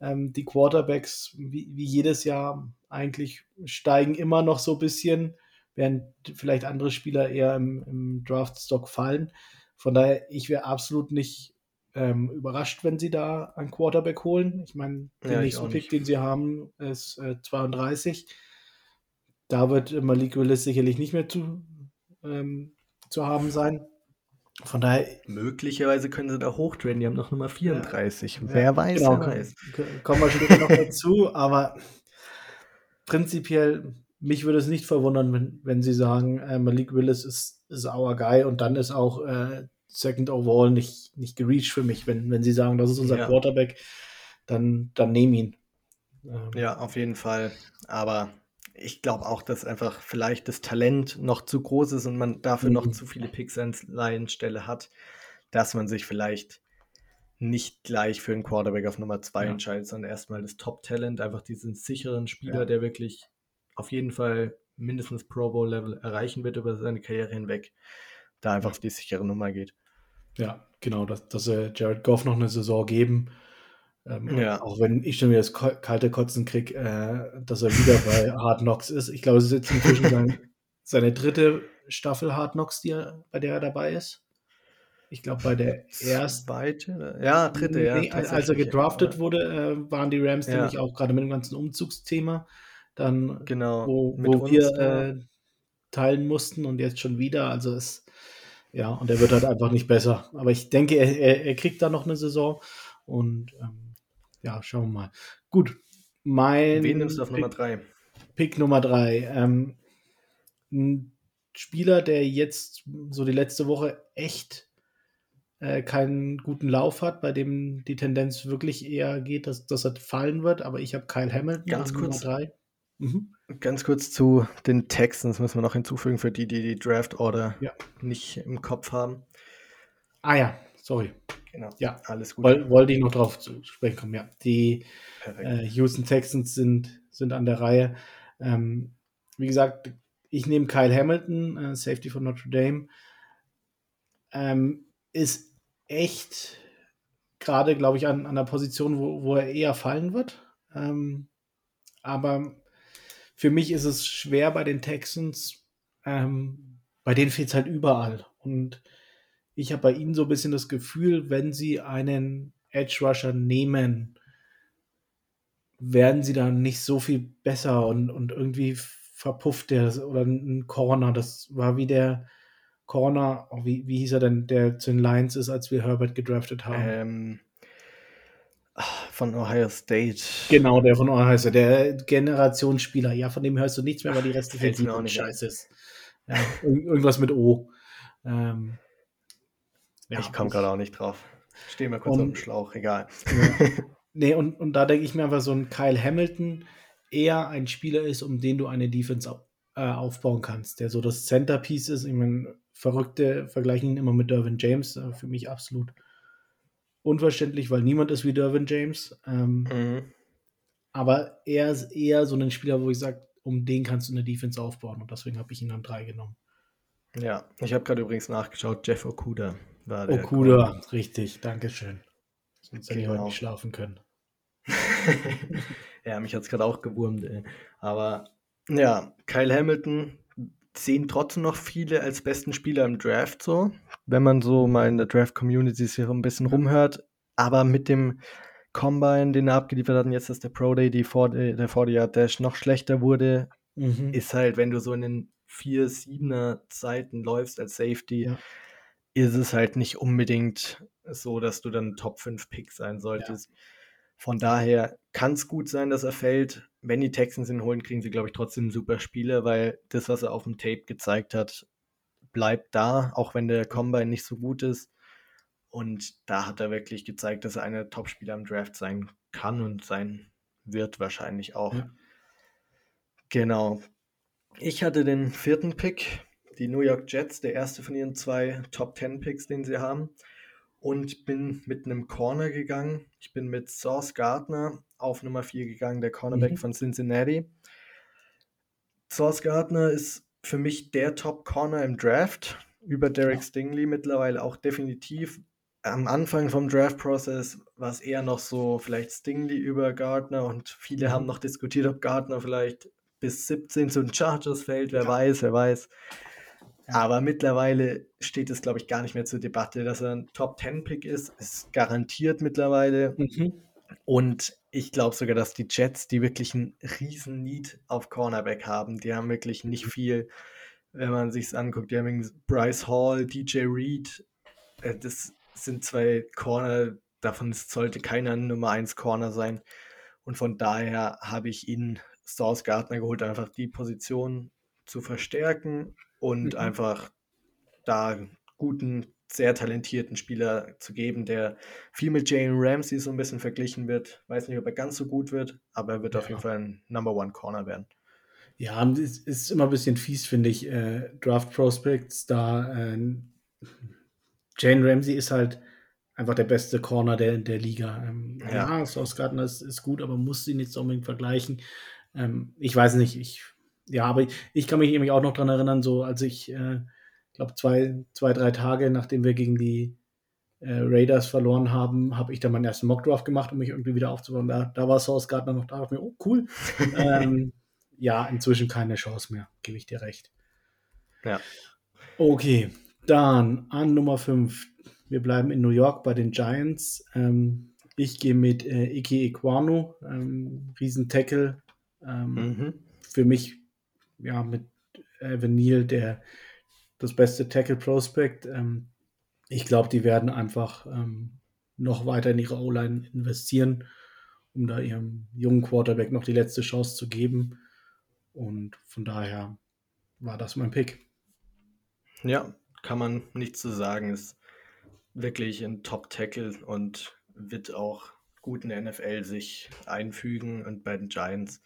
Speaker 2: Ähm, die Quarterbacks, wie, wie jedes Jahr, eigentlich steigen immer noch so ein bisschen, während vielleicht andere Spieler eher im, im Draftstock fallen. Von daher, ich wäre absolut nicht ähm, überrascht, wenn sie da einen Quarterback holen. Ich meine, der ja, nächste Pick, den sie haben, ist äh, 32. Da wird Malik Willis sicherlich nicht mehr zu, ähm, zu haben sein. Von daher.
Speaker 1: Möglicherweise können sie da hochtraden. Die haben noch Nummer 34. Ja, wer ja, weiß, genau, wer weiß.
Speaker 2: Kommen wir später noch dazu, aber prinzipiell, mich würde es nicht verwundern, wenn, wenn sie sagen, äh, Malik Willis ist, ist our guy und dann ist auch äh, Second Overall nicht, nicht gereached für mich. Wenn, wenn sie sagen, das ist unser ja. Quarterback, dann, dann nehmen ihn.
Speaker 1: Ähm. Ja, auf jeden Fall. Aber ich glaube auch, dass einfach vielleicht das Talent noch zu groß ist und man dafür mhm. noch zu viele Picks an Laienstelle hat, dass man sich vielleicht nicht gleich für einen Quarterback auf Nummer 2 ja. entscheidet, sondern erstmal das Top-Talent, einfach diesen sicheren Spieler, ja. der wirklich auf jeden Fall mindestens Pro Bowl-Level erreichen wird über seine Karriere hinweg, da einfach auf die sichere Nummer geht.
Speaker 2: Ja, genau, dass, dass sie Jared Goff noch eine Saison geben. Ähm, ja. Auch wenn ich schon wieder das kalte Kotzen kriege, äh, dass er wieder bei Hard Knocks ist. Ich glaube, es ist jetzt inzwischen sein, seine dritte Staffel Hard Knocks, die er, bei der er dabei ist. Ich glaube, bei der ersten.
Speaker 1: Zweite? Ja, dritte, ja. Nee,
Speaker 2: als er gedraftet ja. wurde, äh, waren die Rams ja. nämlich auch gerade mit dem ganzen Umzugsthema. Dann,
Speaker 1: genau,
Speaker 2: wo, wo wir äh, teilen mussten und jetzt schon wieder. Also es ja, und er wird halt einfach nicht besser. Aber ich denke, er, er, er kriegt da noch eine Saison. Und ähm, ja, schauen wir mal. Gut. Mein
Speaker 1: Wen nimmst du auf Pick, Nummer 3?
Speaker 2: Pick Nummer 3. Ähm, ein Spieler, der jetzt so die letzte Woche echt äh, keinen guten Lauf hat, bei dem die Tendenz wirklich eher geht, dass, dass er fallen wird. Aber ich habe Kyle Hamilton
Speaker 1: Ganz kurz. Nummer 3. Mhm. Ganz kurz zu den Texans müssen wir noch hinzufügen für die, die die Draft Order ja. nicht im Kopf haben.
Speaker 2: Ah ja, sorry.
Speaker 1: Genau. Ja, alles gut.
Speaker 2: Woll, wollte ich noch drauf zu sprechen kommen. Ja, die äh, Houston Texans sind, sind an der Reihe. Ähm, wie gesagt, ich nehme Kyle Hamilton, äh, Safety von Notre Dame. Ähm, ist echt gerade, glaube ich, an, an der Position, wo, wo er eher fallen wird. Ähm, aber für mich ist es schwer bei den Texans. Ähm, bei denen fehlt es halt überall. Und ich habe bei ihnen so ein bisschen das Gefühl, wenn sie einen Edge Rusher nehmen, werden sie dann nicht so viel besser und, und irgendwie verpufft der oder ein Corner. Das war wie der Corner, oh, wie, wie hieß er denn, der zu den Lions ist, als wir Herbert gedraftet haben.
Speaker 1: Ähm, von Ohio State.
Speaker 2: Genau, der von Ohio State, der Generationsspieler. Ja, von dem hörst du nichts mehr, weil die restliche
Speaker 1: nicht
Speaker 2: scheiße ist. Ja, irgendwas mit O. Ähm,
Speaker 1: ja, ich komme gerade auch nicht drauf. Steh mal kurz auf dem Schlauch, egal.
Speaker 2: Ja. nee, und, und da denke ich mir einfach so ein Kyle Hamilton eher ein Spieler ist, um den du eine Defense au äh, aufbauen kannst, der so das Centerpiece ist. Ich meine, Verrückte vergleichen ihn immer mit Dervin James, äh, für mich absolut unverständlich, weil niemand ist wie Dervin James. Ähm,
Speaker 1: Mhm.
Speaker 2: aber er ist eher so ein Spieler, wo ich sage, um den kannst du eine Defense aufbauen und deswegen habe ich ihn an drei genommen.
Speaker 1: Ja, ich habe gerade übrigens nachgeschaut, Jeff Okuda war.
Speaker 2: Okuda, richtig, Dankeschön. Sonst hätte ich heute
Speaker 1: Genau.
Speaker 2: nicht schlafen können.
Speaker 1: ja, mich hat es gerade auch gewurmt, ey. Aber ja, Kyle Hamilton sehen trotzdem noch viele als besten Spieler im Draft so, wenn man so mal in der Draft-Community sich so ein bisschen rumhört. Aber mit dem Combine, den er abgeliefert hat, und jetzt ist der Pro Day, die 40, der 40-Yard-Dash noch schlechter wurde,
Speaker 2: Mhm.
Speaker 1: ist halt, wenn du so in den 4, 7er Zeiten läufst als Safety,
Speaker 2: Ja.
Speaker 1: Ist es halt nicht unbedingt so, dass du dann Top 5 Pick sein solltest. Von daher kann es gut sein, dass er fällt. Wenn die Texans ihn holen, kriegen sie, glaube ich, trotzdem einen super Spieler, weil das, was er auf dem Tape gezeigt hat, bleibt da, auch wenn der Combine nicht so gut ist. Und da hat er wirklich gezeigt, dass er einer Top-Spieler im Draft sein kann und sein wird wahrscheinlich auch.
Speaker 2: Ja.
Speaker 1: Genau. Ich hatte den vierten Pick, die New York Jets, der erste von ihren zwei Top 10 Picks, den sie haben. Und bin mit einem Corner gegangen. Ich bin mit Sauce Gardner auf Nummer 4 gegangen, der Cornerback
Speaker 2: Mhm.
Speaker 1: von Cincinnati. Sauce Gardner ist für mich der Top-Corner im Draft. Über Derek. Stingley mittlerweile auch definitiv. Am Anfang vom Draft-Prozess war es eher noch so, vielleicht Stingley über Gardner und viele
Speaker 2: Mhm.
Speaker 1: haben noch diskutiert, ob Gardner vielleicht bis 17 zu den Chargers fällt. Wer
Speaker 2: Ja.
Speaker 1: weiß, wer weiß. Aber mittlerweile steht es, glaube ich, gar nicht mehr zur Debatte, dass er ein Top-10-Pick ist. Ist garantiert mittlerweile.
Speaker 2: Mhm.
Speaker 1: Und ich glaube sogar, dass die Jets, die wirklich einen riesen Need auf Cornerback haben, die haben wirklich nicht viel, wenn man sich anguckt. Die haben Bryce Hall, DJ Reed, äh, das sind zwei Corner, davon sollte keiner ein Nummer 1 Corner sein. Und von daher habe ich ihn Sauce Gardner geholt, einfach die Position zu verstärken und
Speaker 2: Mhm.
Speaker 1: einfach da guten, sehr talentierten Spieler zu geben, der viel mit Jalen Ramsey so ein bisschen verglichen wird. Weiß nicht, ob er ganz so gut wird, aber er wird auf
Speaker 2: Ja.
Speaker 1: jeden Fall ein Number One Corner werden.
Speaker 2: Ja, es ist immer ein bisschen fies, finde ich, äh, Draft Prospects, da äh, Jane Ramsey ist halt einfach der beste Corner der, der Liga. Ähm,
Speaker 1: Ja.
Speaker 2: ja, Sauce Gardner ist, ist gut, aber muss sie nicht so unbedingt vergleichen. Ähm, ich weiß nicht, ich, ja, aber ich, ich kann mich nämlich auch noch dran erinnern, so als ich, äh, glaube zwei, zwei, drei Tage, nachdem wir gegen die äh, Raiders verloren haben, habe ich dann meinen ersten Mockdraft gemacht, um mich irgendwie wieder aufzubauen. Da, da war Sauce Gardner noch da, dachte mir, oh cool. ähm, ja, inzwischen keine Chance mehr, gebe ich dir recht.
Speaker 1: Ja.
Speaker 2: Okay, dann an Nummer 5. Wir bleiben in New York bei den Giants. Ähm, ich gehe mit äh, Ike Equano, ähm, Riesen-Tackle. Ähm,
Speaker 1: Mhm.
Speaker 2: Für mich, ja, mit Evan Neal, der das beste Tackle-Prospect. Ähm, ich glaube, die werden einfach ähm, noch weiter in ihre O-Line investieren, um da ihrem jungen Quarterback noch die letzte Chance zu geben. Und von daher war das mein Pick.
Speaker 1: Ja, kann man nichts zu sagen. Ist wirklich ein Top-Tackle und wird auch gut in der NFL sich einfügen. Und bei den Giants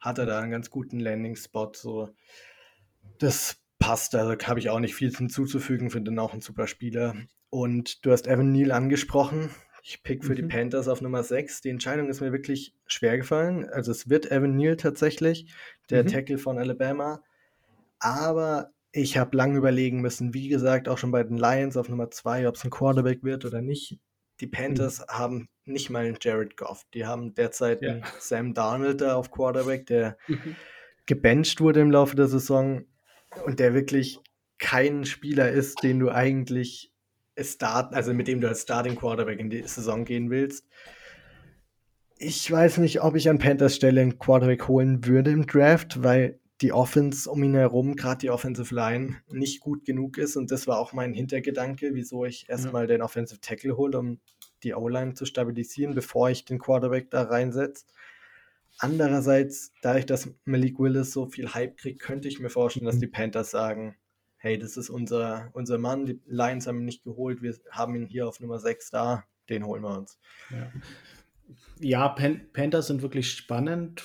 Speaker 1: hat er da einen ganz guten Landing-Spot. So. Das passt, also habe ich auch nicht viel hinzuzufügen, finde ihn auch ein super Spieler. Und du hast Evan Neal angesprochen. Ich pick für die
Speaker 2: Mhm.
Speaker 1: Panthers auf Nummer 6. Die Entscheidung ist mir wirklich schwer gefallen. Also es wird Evan Neal tatsächlich, der
Speaker 2: Mhm.
Speaker 1: Tackle von Alabama. Aber ich habe lange überlegen müssen, wie gesagt, auch schon bei den Lions auf Nummer 2, ob es ein Quarterback wird oder nicht. Die Panthers haben nicht mal einen Jared Goff. Die haben derzeit
Speaker 2: Ja.
Speaker 1: einen Sam Darnold da auf Quarterback, der gebencht wurde im Laufe der Saison und der wirklich kein Spieler ist, den du eigentlich start, also mit dem du als Starting Quarterback in die Saison gehen willst. Ich weiß nicht, ob ich an Panthers Stelle einen Quarterback holen würde im Draft, weil die Offense um ihn herum, gerade die Offensive Line, nicht gut genug ist. Und das war auch mein Hintergedanke, wieso ich erstmal ja. den Offensive Tackle hole, um die O-Line zu stabilisieren, bevor ich den Quarterback da reinsetze. Andererseits, dadurch, dass Malik Willis so viel Hype kriegt, könnte ich mir vorstellen, dass mhm. die Panthers sagen, hey, das ist unser, unser Mann, die Lions haben ihn nicht geholt, wir haben ihn hier auf Nummer 6 da, den holen wir uns.
Speaker 2: Ja, ja Pan Panthers sind wirklich spannend,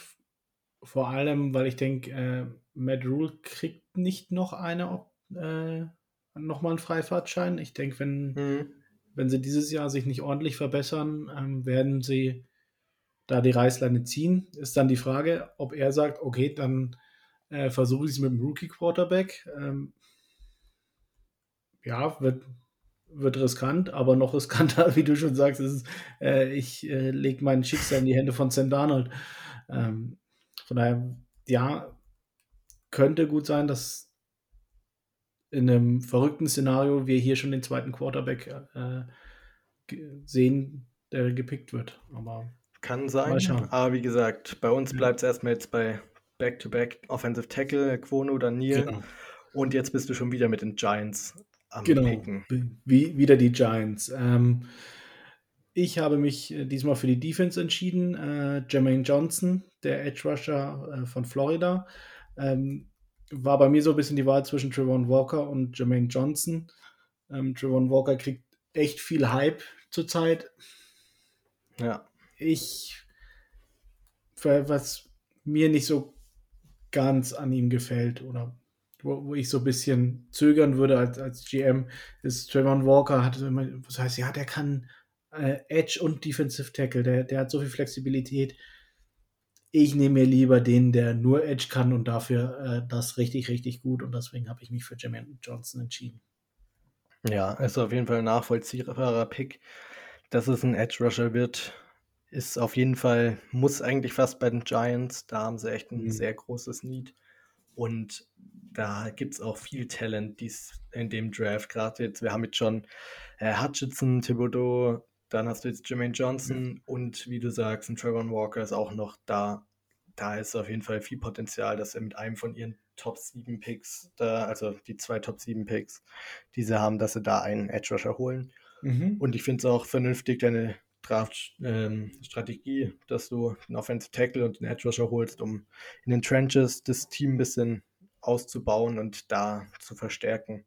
Speaker 2: vor allem, weil ich denke, äh, Matt Rule kriegt nicht noch eine, äh, nochmal einen Freifahrtschein. Ich denke, wenn, mhm. Wenn sie dieses Jahr sich nicht ordentlich verbessern, ähm, werden sie da die Reißleine ziehen. Ist dann die Frage, ob er sagt, okay, dann äh, versuche ich es mit dem Rookie-Quarterback. Ähm, ja, wird, wird riskant, aber noch riskanter, wie du schon sagst, ist, äh, ich äh, lege mein Schicksal in die Hände von Sam Darnold. Ähm, von daher, ja, könnte gut sein, dass in einem verrückten Szenario wir hier schon den zweiten Quarterback äh, sehen, der gepickt wird. Aber
Speaker 1: kann sein. Aber wie gesagt, bei uns bleibt es erstmal jetzt bei Back-to-Back -back Offensive Tackle, Quono, Daniel. Genau. Und jetzt bist du schon wieder mit den Giants
Speaker 2: am genau. Picken. Wie, wieder die Giants. Ähm, ich habe mich äh, diesmal für die Defense entschieden. Äh, Jermaine Johnson, der Edge Rusher äh, von Florida, ähm, war bei mir so ein bisschen die Wahl zwischen Trevon Walker und Jermaine Johnson. Ähm, Trevon Walker kriegt echt viel Hype zurzeit. Ja. Ich, was mir nicht so ganz an ihm gefällt oder wo, wo ich so ein bisschen zögern würde als, als GM, ist Trevon Walker hat immer, was heißt, ja, der kann äh, Edge und Defensive Tackle, der, der hat so viel Flexibilität. Ich nehme mir lieber den, der nur Edge kann und dafür äh, das richtig, richtig gut. Und deswegen habe ich mich für Jermaine Johnson entschieden.
Speaker 1: Ja, ist auf jeden Fall ein nachvollziehbarer Pick. Dass es ein Edge Rusher wird, ist auf jeden Fall, muss eigentlich fast bei den Giants. Da haben sie echt ein mhm. sehr großes Need. Und da gibt es auch viel Talent dies in dem Draft. Gerade jetzt, wir haben jetzt schon äh, Hutchinson, Thibodeau, dann hast du jetzt Jermaine Johnson mhm. und wie du sagst, ein Trevor Walker ist auch noch da. Da ist auf jeden Fall viel Potenzial, dass er mit einem von ihren Top 7 Picks, da, also die zwei Top 7 Picks, die sie haben, dass sie da einen Edge Rusher holen. Mhm. Und ich finde es auch vernünftig, deine Draft-Strategie, ähm, dass du einen Offensive Tackle und einen Edge Rusher holst, um in den Trenches das Team ein bisschen auszubauen und da zu verstärken.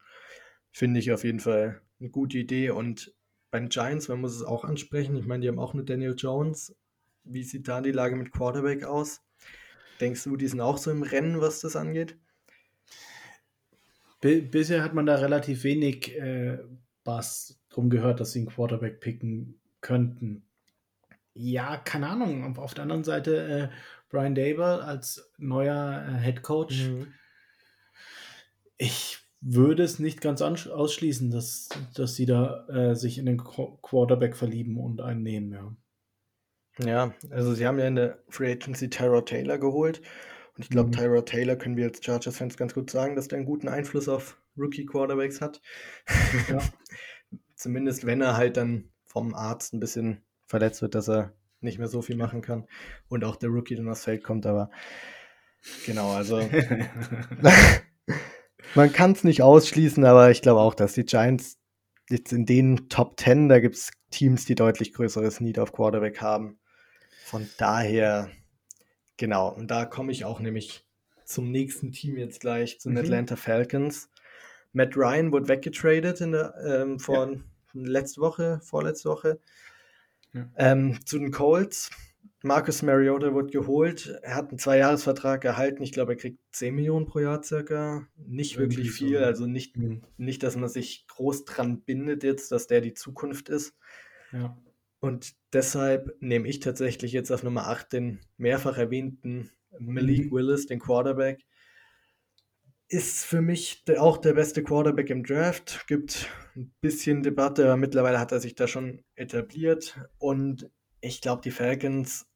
Speaker 1: Finde ich auf jeden Fall eine gute Idee und bei den Giants, man muss es auch ansprechen, ich meine, die haben auch eine Daniel Jones. Wie sieht da die Lage mit Quarterback aus? Denkst du, die sind auch so im Rennen, was das angeht?
Speaker 2: Bisher hat man da relativ wenig äh, Bass drum gehört, dass sie einen Quarterback picken könnten. Ja, keine Ahnung. Auf der anderen Seite äh, Brian Dable als neuer äh, Head Coach. Mhm. Ich würde es nicht ganz ausschließen, dass, dass sie da äh, sich in den Qu Quarterback verlieben und einen nehmen, ja.
Speaker 1: Ja, also sie haben ja in der Free Agency Tyra Taylor geholt. Und ich glaube, mhm. Tyra Taylor können wir als Chargers-Fans ganz gut sagen, dass der einen guten Einfluss auf Rookie-Quarterbacks hat. Ja. Zumindest wenn er halt dann vom Arzt ein bisschen verletzt wird, dass er nicht mehr so viel machen kann. Und auch der Rookie dann aufs Feld kommt, aber genau, also man kann es nicht ausschließen, aber ich glaube auch, dass die Giants jetzt in den Top 10, da gibt es Teams, die deutlich größeres Need auf Quarterback haben. Von daher, genau, und da komme ich auch nämlich zum nächsten Team jetzt gleich, zu den mhm. Atlanta Falcons. Matt Ryan wurde weggetradet in der, ähm, vor ja. letzte Woche, vorletzte Woche. Ja. Ähm, zu den Colts. Marcus Mariota wurde geholt. Er hat einen Zweijahresvertrag erhalten. Ich glaube, er kriegt 10 Millionen pro Jahr circa. Nicht Irgendwie wirklich viel. So. Also nicht, mhm. nicht, dass man sich groß dran bindet jetzt, dass der die Zukunft ist. Ja. Und deshalb nehme ich tatsächlich jetzt auf Nummer 8 den mehrfach erwähnten Malik mhm. Willis, den Quarterback. Ist für mich auch der beste Quarterback im Draft. Gibt ein bisschen Debatte, aber mittlerweile hat er sich da schon etabliert. Und ich glaube, die Falcons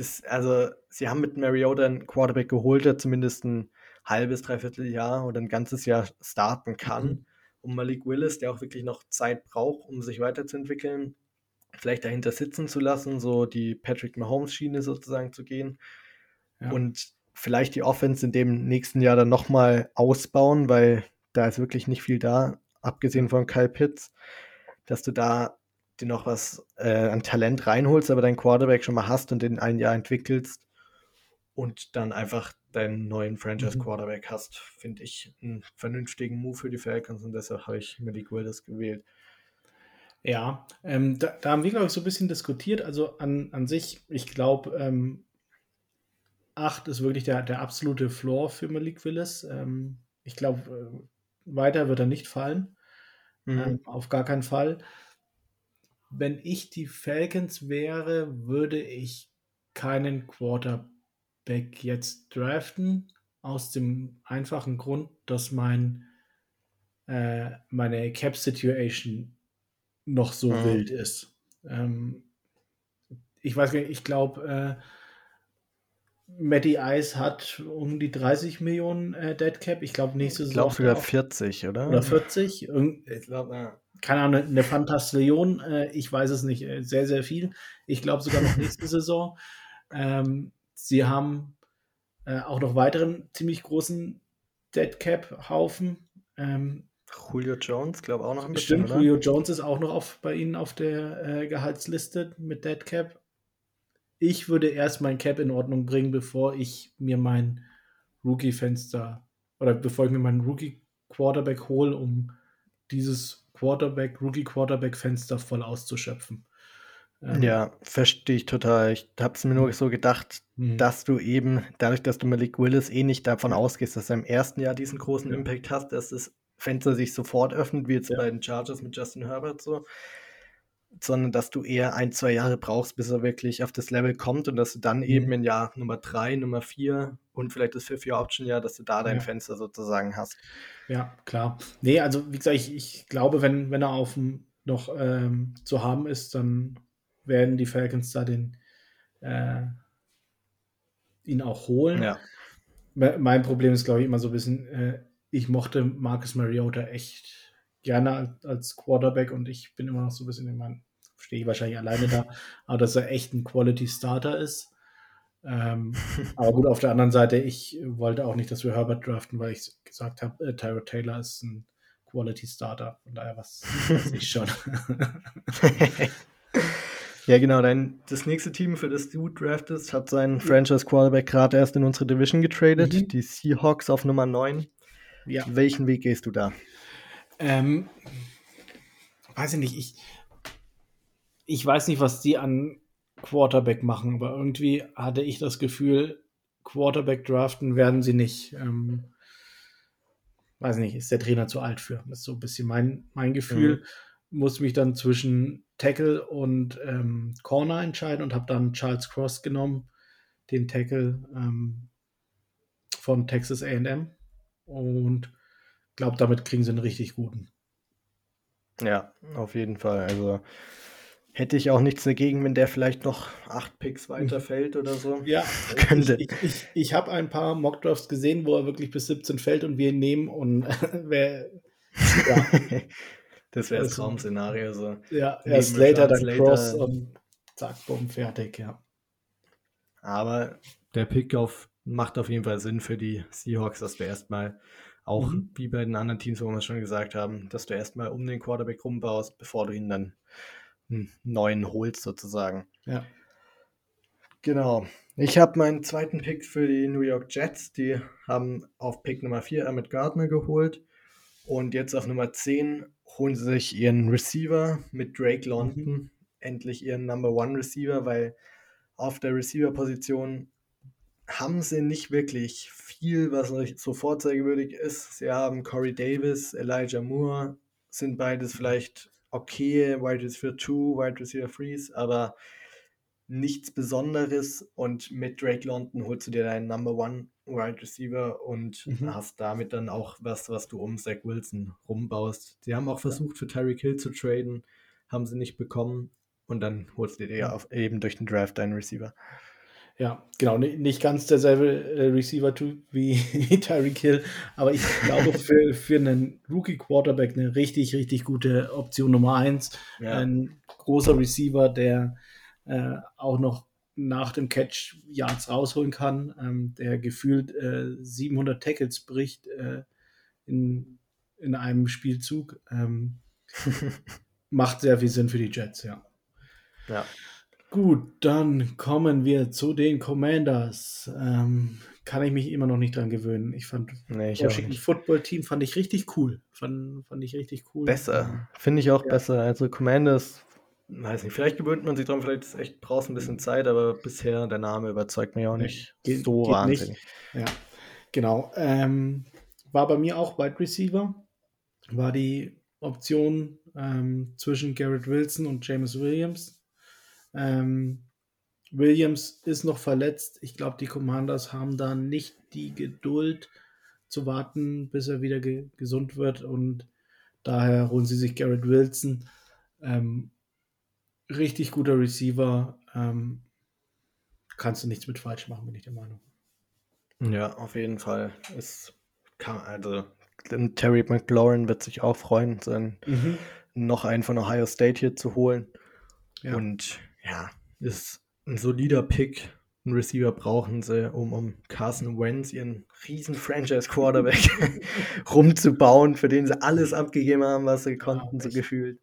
Speaker 1: das, also sie haben mit Mariota einen Quarterback geholt, der zumindest ein halbes, dreiviertel Jahr oder ein ganzes Jahr starten kann. Mhm. Und Malik Willis, der auch wirklich noch Zeit braucht, um sich weiterzuentwickeln, vielleicht dahinter sitzen zu lassen, so die Patrick Mahomes-Schiene sozusagen zu gehen. Ja. Und vielleicht die Offense in dem nächsten Jahr dann nochmal ausbauen, weil da ist wirklich nicht viel da, abgesehen von Kyle Pitts, dass du da dir noch was äh, an Talent reinholst, aber deinen Quarterback schon mal hast und den ein Jahr entwickelst und dann einfach deinen neuen Franchise-Quarterback mhm. hast, finde ich einen vernünftigen Move für die Falcons und deshalb habe ich Malik Willis gewählt.
Speaker 2: Ja, ähm, da, da, haben wir, glaube ich, so ein bisschen diskutiert. Also an, an sich, ich glaube, ähm, 8 ist wirklich der, der absolute Floor für Malik Willis. Ähm, ich glaube, äh, weiter wird er nicht fallen. Mhm. Ähm, auf gar keinen Fall. Wenn ich die Falcons wäre, würde ich keinen Quarterback jetzt draften. Aus dem einfachen Grund, dass mein, äh, meine Cap-Situation noch so mhm. wild ist. Ähm, ich weiß gar nicht, ich glaube, äh, Matty Ice hat um die 30 Millionen äh, Dead Cap. Ich glaube, nächste
Speaker 1: Saison. Ich glaube sogar 40, oder?
Speaker 2: Oder 40. Irgend, ich glaube, ja. Keine Ahnung, eine Fantastillion. Äh, ich weiß es nicht. Äh, sehr, sehr viel. Ich glaube sogar noch nächste Saison. Ähm, sie haben äh, auch noch weiteren ziemlich großen Dead Cap Haufen. Ähm,
Speaker 1: Julio Jones, glaube auch noch
Speaker 2: ein bisschen. Stimmt, oder? Julio Jones ist auch noch auf, bei Ihnen auf der äh, Gehaltsliste mit Dead Cap ich würde erst mein Cap in Ordnung bringen, bevor ich mir mein Rookie-Fenster oder bevor ich mir meinen Rookie-Quarterback hole, um dieses Quarterback, Rookie-Quarterback-Fenster voll auszuschöpfen.
Speaker 1: Ähm, ja, verstehe ich total. Ich habe es mir nur so gedacht, mhm. dass du eben, dadurch, dass du Malik Willis eh nicht davon ausgehst, dass er im ersten Jahr diesen großen Impact hast, dass das Fenster sich sofort öffnet, wie jetzt ja. bei den Chargers mit Justin Herbert so, sondern dass du eher ein, zwei Jahre brauchst, bis er wirklich auf das Level kommt und dass du dann mhm. eben in Jahr Nummer drei, Nummer vier und vielleicht das Fifth-Year-Option-Jahr, dass du da dein ja. Fenster sozusagen hast.
Speaker 2: Ja, klar. Nee, also wie gesagt, ich, ich glaube, wenn, wenn er auf dem noch ähm, zu haben ist, dann werden die Falcons da den äh, ihn auch holen. Ja. Mein Problem ist, glaube ich, immer so ein bisschen, äh, ich mochte Marcus Mariota echt gerne als Quarterback und ich bin immer noch so ein bisschen in meinem stehe ich wahrscheinlich alleine da, aber dass er echt ein Quality Starter ist. Ähm, aber gut, auf der anderen Seite, ich wollte auch nicht, dass wir Herbert draften, weil ich gesagt habe, äh, Tyro Taylor ist ein Quality Starter. Von daher was weiß ich schon.
Speaker 1: ja, genau. Dein, das nächste Team, für das du draftest, hat seinen Franchise Quarterback gerade erst in unsere Division getradet. Mhm. Die Seahawks auf Nummer 9. Ja. Welchen Weg gehst du da?
Speaker 2: Ähm, weiß ich nicht. Ich, ich weiß nicht, was die an Quarterback machen, aber irgendwie hatte ich das Gefühl, Quarterback draften werden sie nicht. Ähm, weiß nicht, ist der Trainer zu alt für. Das ist so ein bisschen mein, mein Gefühl. Mhm. Muss mich dann zwischen Tackle und ähm, Corner entscheiden und habe dann Charles Cross genommen, den Tackle ähm, von Texas AM. Und glaube, damit kriegen sie einen richtig guten.
Speaker 1: Ja, auf jeden Fall. Also Hätte ich auch nichts dagegen, wenn der vielleicht noch acht Picks weiterfällt oder so.
Speaker 2: Ja, könnte. Ich, ich, ich, ich habe ein paar Mockdrafts gesehen, wo er wirklich bis 17 fällt und wir ihn nehmen und wer.
Speaker 1: Ja. das wäre das Traum-Szenario. So.
Speaker 2: Ja, erst Slater, dann Slater. Cross und zack, bumm, fertig, ja.
Speaker 1: Aber der Pick auf macht auf jeden Fall Sinn für die Seahawks, dass du erstmal auch mhm. wie bei den anderen Teams, wo wir es schon gesagt haben, dass du erstmal um den Quarterback rumbaust, bevor du ihn dann einen neuen holst sozusagen.
Speaker 2: Ja.
Speaker 1: Genau. Ich habe meinen zweiten Pick für die New York Jets. Die haben auf Pick Nummer 4 Emmett Gardner geholt. Und jetzt auf Nummer 10 holen sie sich ihren Receiver mit Drake London. Mhm. Endlich ihren Number One Receiver, weil auf der Receiver-Position haben sie nicht wirklich viel, was so vorzeigewürdig ist. Sie haben Corey Davis, Elijah Moore, sind beides vielleicht okay, Wide Receiver 2, Wide Receiver 3s, aber nichts Besonderes und mit Drake London holst du dir deinen Number One Wide Receiver und mhm. hast damit dann auch was, was du um Zach Wilson rumbaust. Sie haben auch versucht, für Tyreek Hill zu traden, haben sie nicht bekommen und dann holst du dir ja. auf, eben durch den Draft deinen Receiver.
Speaker 2: Ja, genau, nicht ganz derselbe äh, Receiver wie, wie Tyreek Hill, aber ich glaube für, für einen Rookie-Quarterback eine richtig, richtig gute Option Nummer eins. Ja. Ein großer Receiver, der äh, auch noch nach dem Catch Yards rausholen kann, ähm, der gefühlt äh, 700 Tackles bricht äh, in, in einem Spielzug. Ähm, macht sehr viel Sinn für die Jets, ja.
Speaker 1: Ja.
Speaker 2: Gut, dann kommen wir zu den Commanders. Ähm, kann ich mich immer noch nicht dran gewöhnen. Ich fand
Speaker 1: nee, ich
Speaker 2: Washington Football Team fand ich richtig cool. Fand, fand ich richtig cool.
Speaker 1: Besser. Finde ich auch ja. besser. Also Commanders, weiß nicht, vielleicht gewöhnt man sich dran, vielleicht ist echt braucht ein bisschen Zeit, aber bisher der Name überzeugt mich auch nicht
Speaker 2: geht, so geht wahnsinnig. Nicht. Ja, genau. Ähm, war bei mir auch Wide Receiver. War die Option ähm, zwischen Garrett Wilson und James Williams. Ähm, Williams ist noch verletzt. Ich glaube, die Commanders haben da nicht die Geduld zu warten, bis er wieder ge gesund wird. Und daher holen sie sich Garrett Wilson. Ähm, richtig guter Receiver. Ähm, kannst du nichts mit falsch machen, bin ich der Meinung.
Speaker 1: Ja, auf jeden Fall. Es kann, also Terry McLaurin wird sich auch freuen, seinen, mhm. noch einen von Ohio State hier zu holen. Ja. Und ja, ist ein solider Pick. Ein Receiver brauchen sie, um, um Carson Wentz, ihren riesen Franchise-Quarterback, rumzubauen, für den sie alles abgegeben haben, was sie konnten, so gefühlt.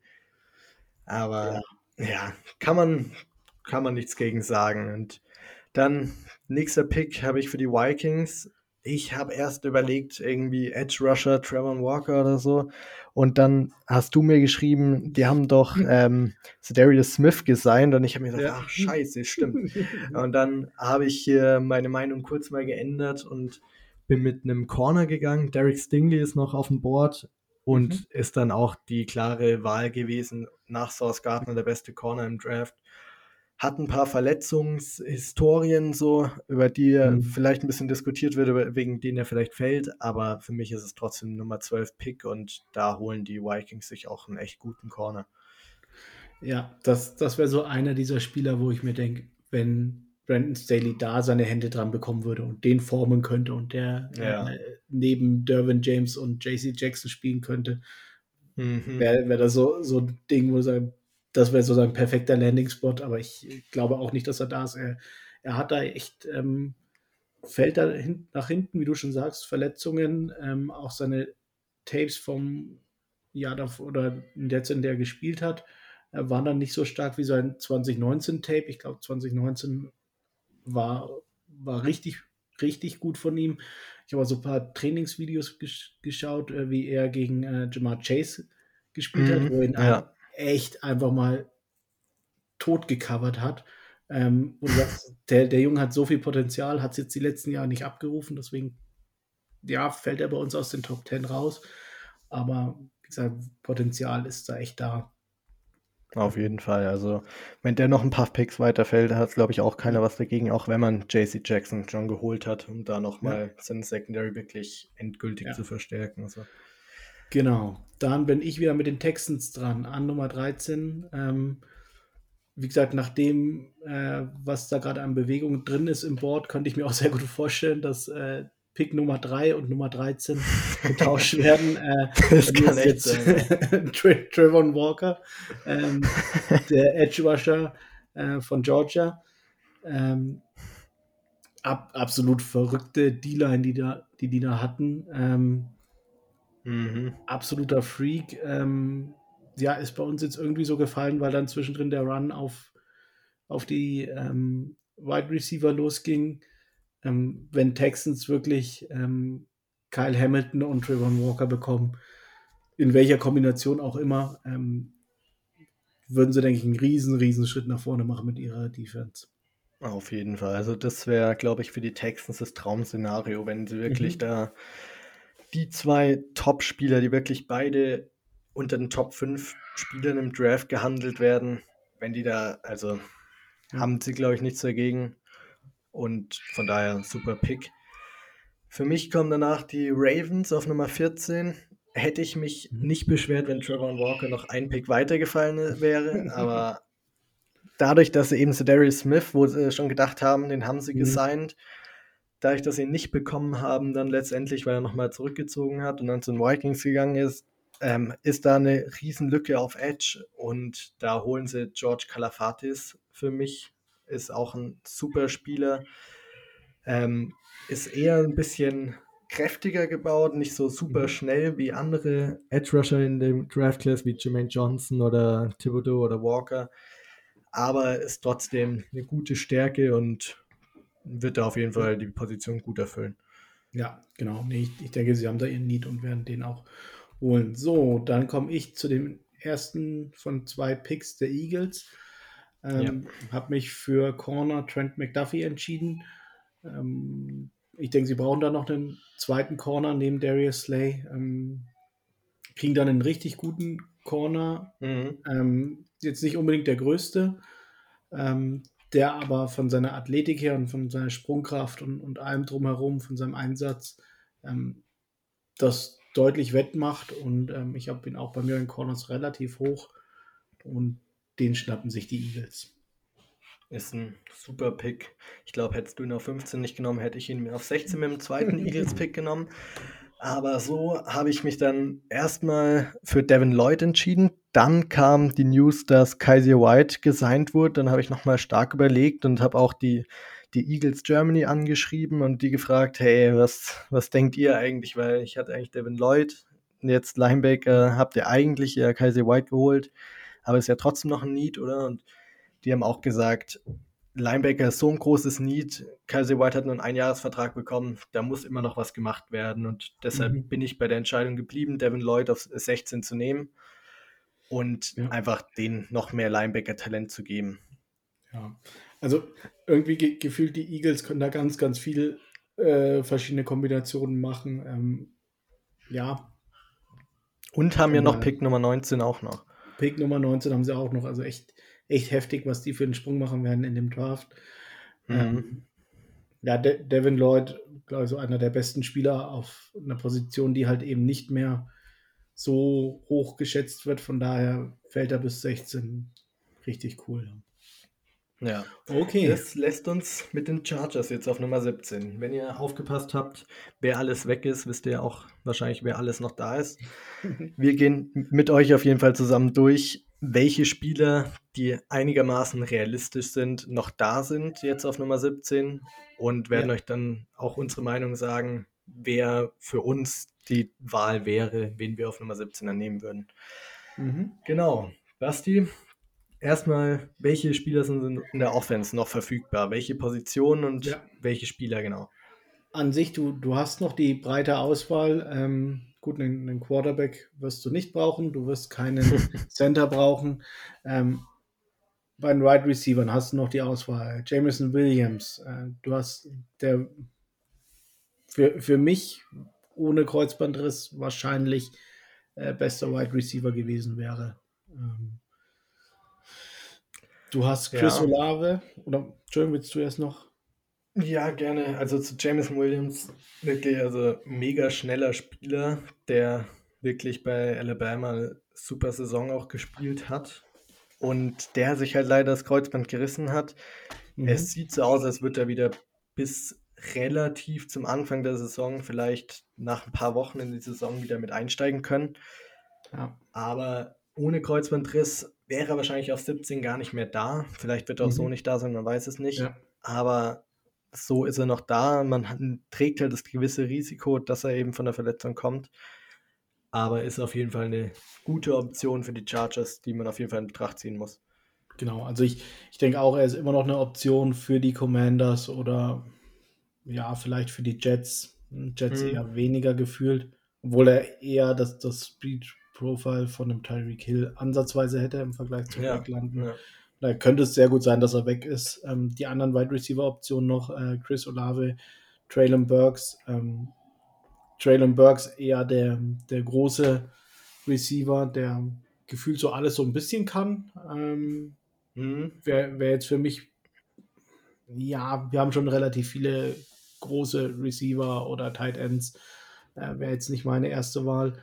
Speaker 1: Aber ja. ja, kann, man, kann man nichts gegen sagen. Und dann nächster Pick habe ich für die Vikings ich habe erst überlegt, irgendwie Edge Rusher, Trevor Walker oder so. Und dann hast du mir geschrieben, die haben doch hm. ähm, Darius Smith gesigned. Und ich habe mir gesagt, ja. ach scheiße, stimmt. und dann habe ich hier meine Meinung kurz mal geändert und bin mit einem Corner gegangen. Derek Stingley ist noch auf dem Board und mhm. ist dann auch die klare Wahl gewesen, nach Source Gardner der beste Corner im Draft hat ein paar Verletzungshistorien so, über die mhm. vielleicht ein bisschen diskutiert wird, wegen denen er vielleicht fällt, aber für mich ist es trotzdem Nummer 12 Pick und da holen die Vikings sich auch einen echt guten Corner.
Speaker 2: Ja, das, das wäre so einer dieser Spieler, wo ich mir denke, wenn Brandon Staley da seine Hände dran bekommen würde und den formen könnte und der ja. äh, neben Derwin James und JC Jackson spielen könnte, mhm. wäre wär das so, so ein Ding, wo er sagt, das wäre so sein perfekter Landing-Spot, aber ich glaube auch nicht, dass er da ist. Er, er hat da echt, ähm, fällt da hin, nach hinten, wie du schon sagst, Verletzungen, ähm, auch seine Tapes vom Jahr davor oder jetzt, in der er gespielt hat, äh, waren dann nicht so stark wie sein 2019-Tape. Ich glaube, 2019 war, war richtig, richtig gut von ihm. Ich habe so ein paar Trainingsvideos gesch geschaut, äh, wie er gegen äh, Jamar Chase gespielt mhm, hat, wo ihn ja echt einfach mal tot gecovert hat. Ähm, und der, der Junge hat so viel Potenzial, hat es jetzt die letzten Jahre nicht abgerufen, deswegen ja, fällt er bei uns aus den Top 10 raus. Aber wie gesagt, Potenzial ist da echt da.
Speaker 1: Auf jeden Fall. Also, wenn der noch ein paar Picks weiterfällt, hat, glaube ich, auch keiner was dagegen, auch wenn man JC Jackson schon geholt hat, um da nochmal ja. seinen Secondary wirklich endgültig ja. zu verstärken. Also.
Speaker 2: Genau. Dann bin ich wieder mit den Texans dran, an Nummer 13. Ähm, wie gesagt, nach dem, äh, was da gerade an Bewegung drin ist im Board, könnte ich mir auch sehr gut vorstellen, dass äh, Pick Nummer 3 und Nummer 13 getauscht werden. Äh, das kann echt jetzt Tra Trayvon Walker, ähm, der Edge Rusher äh, von Georgia. Ähm, ab, absolut verrückte D-Line, die, da, die die da hatten. Ähm, Mhm. Absoluter Freak. Ähm, ja, ist bei uns jetzt irgendwie so gefallen, weil dann zwischendrin der Run auf, auf die ähm, Wide Receiver losging. Ähm, wenn Texans wirklich ähm, Kyle Hamilton und Trayvon Walker bekommen, in welcher Kombination auch immer, ähm, würden sie, denke ich, einen riesen, riesen Schritt nach vorne machen mit ihrer Defense.
Speaker 1: Auf jeden Fall. Also das wäre, glaube ich, für die Texans das Traum-Szenario, wenn sie wirklich mhm. da die zwei Top-Spieler, die wirklich beide unter den Top 5 Spielern im Draft gehandelt werden, wenn die da, also haben sie, glaube ich, nichts dagegen. Und von daher super Pick. Für mich kommen danach die Ravens auf Nummer 14. Hätte ich mich mhm. nicht beschwert, wenn Trevor Walker noch ein Pick weitergefallen wäre, aber dadurch, dass sie eben zu Darius Smith, wo sie schon gedacht haben, den haben sie mhm. gesigned, dadurch, dass sie ihn nicht bekommen haben, dann letztendlich, weil er nochmal zurückgezogen hat und dann zu den Vikings gegangen ist, ähm, ist da eine Riesenlücke auf Edge und da holen sie George Kalafatis für mich ist auch ein super Spieler. Ähm, ist eher ein bisschen kräftiger gebaut, nicht so super mhm. schnell wie andere Edge Rusher in dem Draft Class wie Jermaine Johnson oder Thibodeau oder Walker, aber ist trotzdem eine gute Stärke und wird da auf jeden Fall die Position gut erfüllen.
Speaker 2: Ja, genau. Nee, ich, ich denke, sie haben da ihren Need und werden den auch holen. So, dann komme ich zu dem ersten von zwei Picks der Eagles. Ähm, ja. Habe mich für Corner Trent McDuffie entschieden. Ähm, ich denke, sie brauchen da noch einen zweiten Corner neben Darius Slay. Ähm, kriegen dann einen richtig guten Corner. Mhm. Ähm, jetzt nicht unbedingt der größte, ähm, der aber von seiner Athletik her und von seiner Sprungkraft und, und allem drumherum, von seinem Einsatz, ähm, das deutlich wettmacht. Und ähm, ich habe ihn auch bei mir in Corners relativ hoch. Und den schnappen sich die Eagles.
Speaker 1: Ist ein super Pick. Ich glaube, hättest du ihn auf 15 nicht genommen, hätte ich ihn auf 16 mit dem zweiten Eagles-Pick genommen. Aber so habe ich mich dann erstmal für Devin Lloyd entschieden. Dann kam die News, dass Kaiser White gesigned wurde. Dann habe ich nochmal stark überlegt und habe auch die, die Eagles Germany angeschrieben und die gefragt, hey, was, was denkt ihr eigentlich? Weil ich hatte eigentlich Devin Lloyd, jetzt Linebacker, habt ihr eigentlich ja Kaiser White geholt, aber ist ja trotzdem noch ein Need, oder? Und die haben auch gesagt, Linebacker ist so ein großes Need. Kaiser White hat nur einen Einjahresvertrag bekommen. Da muss immer noch was gemacht werden. Und deshalb mhm. bin ich bei der Entscheidung geblieben, Devin Lloyd auf 16 zu nehmen und ja. einfach den noch mehr Linebacker-Talent zu geben.
Speaker 2: Ja, also irgendwie ge gefühlt die Eagles können da ganz, ganz viel äh, verschiedene Kombinationen machen. Ähm, ja.
Speaker 1: Und haben ja noch Pick Nummer 19 auch noch.
Speaker 2: Pick Nummer 19 haben sie auch noch. Also echt echt heftig, was die für einen Sprung machen werden in dem Draft. Mhm. Ähm, ja, De Devin Lloyd, glaube ich, so einer der besten Spieler auf einer Position, die halt eben nicht mehr so hoch geschätzt wird. Von daher fällt er bis 16 richtig cool.
Speaker 1: Ja, okay. Das lässt uns mit den Chargers jetzt auf Nummer 17. Wenn ihr aufgepasst habt, wer alles weg ist, wisst ihr auch wahrscheinlich, wer alles noch da ist. Wir gehen mit euch auf jeden Fall zusammen durch, welche Spieler, die einigermaßen realistisch sind, noch da sind jetzt auf Nummer 17 und werden ja. euch dann auch unsere Meinung sagen, wer für uns die Wahl wäre, wen wir auf Nummer 17 dann nehmen würden. Mhm. Genau. Basti, erstmal, welche Spieler sind in der Offense noch verfügbar? Welche Positionen und ja. welche Spieler genau?
Speaker 2: An sich, du, du hast noch die breite Auswahl. Ähm, Gut, einen, einen, Quarterback wirst du nicht brauchen, du wirst keinen Center brauchen. Ähm, bei den Wide right Receivers hast du noch die Auswahl. Jameson Williams, äh, du hast der für, für mich ohne Kreuzbandriss wahrscheinlich äh, bester Wide Receiver gewesen wäre. Ähm, du hast Chris ja. Olave, oder Entschuldigung, willst du erst noch?
Speaker 1: Ja, gerne. Also zu Jameson Williams, wirklich, also mega schneller Spieler, der wirklich bei Alabama eine super Saison auch gespielt hat. Und der sich halt leider das Kreuzband gerissen hat. Mhm. Es sieht so aus, als würde er wieder bis relativ zum Anfang der Saison, vielleicht nach ein paar Wochen in die Saison wieder mit einsteigen können. Ja. Aber ohne Kreuzbandriss wäre er wahrscheinlich auf 17 gar nicht mehr da. Vielleicht wird er auch mhm. so nicht da sein, man weiß es nicht. Ja. Aber so ist er noch da. Man trägt halt das gewisse Risiko, dass er eben von der Verletzung kommt. Aber ist auf jeden Fall eine gute Option für die Chargers, die man auf jeden Fall in Betracht ziehen muss.
Speaker 2: Genau, also ich, ich denke auch, er ist immer noch eine Option für die Commanders oder ja, vielleicht für die Jets. Jets hm. eher weniger gefühlt, obwohl er eher das, das Speed-Profile von einem Tyreek Hill ansatzweise hätte im Vergleich zu ja, Landen. Ja. Da könnte es sehr gut sein, dass er weg ist. Ähm, die anderen Wide Receiver-Optionen noch, äh, Chris Olave, Traylon Burks. Ähm, Traylon Burks eher der, der große Receiver, der gefühlt so alles so ein bisschen kann. Ähm, mhm. Wäre wär jetzt für mich, ja, wir haben schon relativ viele große Receiver oder Tight Ends. Äh, Wäre jetzt nicht meine erste Wahl.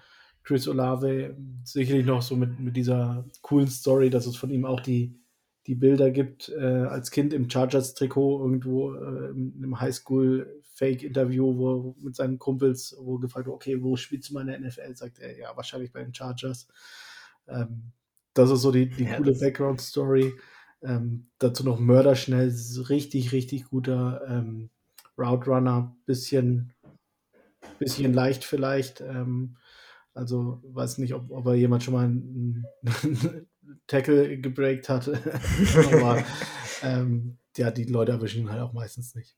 Speaker 2: Chris Olave sicherlich noch so mit, mit dieser coolen Story, dass es von ihm auch die die Bilder gibt, äh, als Kind im Chargers-Trikot irgendwo äh, im Highschool-Fake-Interview, wo mit seinen Kumpels, wo gefragt wird, okay, wo spielst du mal in der NFL? Sagt er, ja, wahrscheinlich bei den Chargers. Ähm, das ist so die, die ja, coole Background-Story. Ähm, dazu noch Mörderschnell, richtig, richtig guter ähm, Route Runner, bisschen, bisschen leicht vielleicht. Ähm, also weiß nicht, ob, ob er jemand schon mal einen, einen Tackle gebreakt hat. Aber ähm, ja, die Leute erwischen ihn halt auch meistens nicht.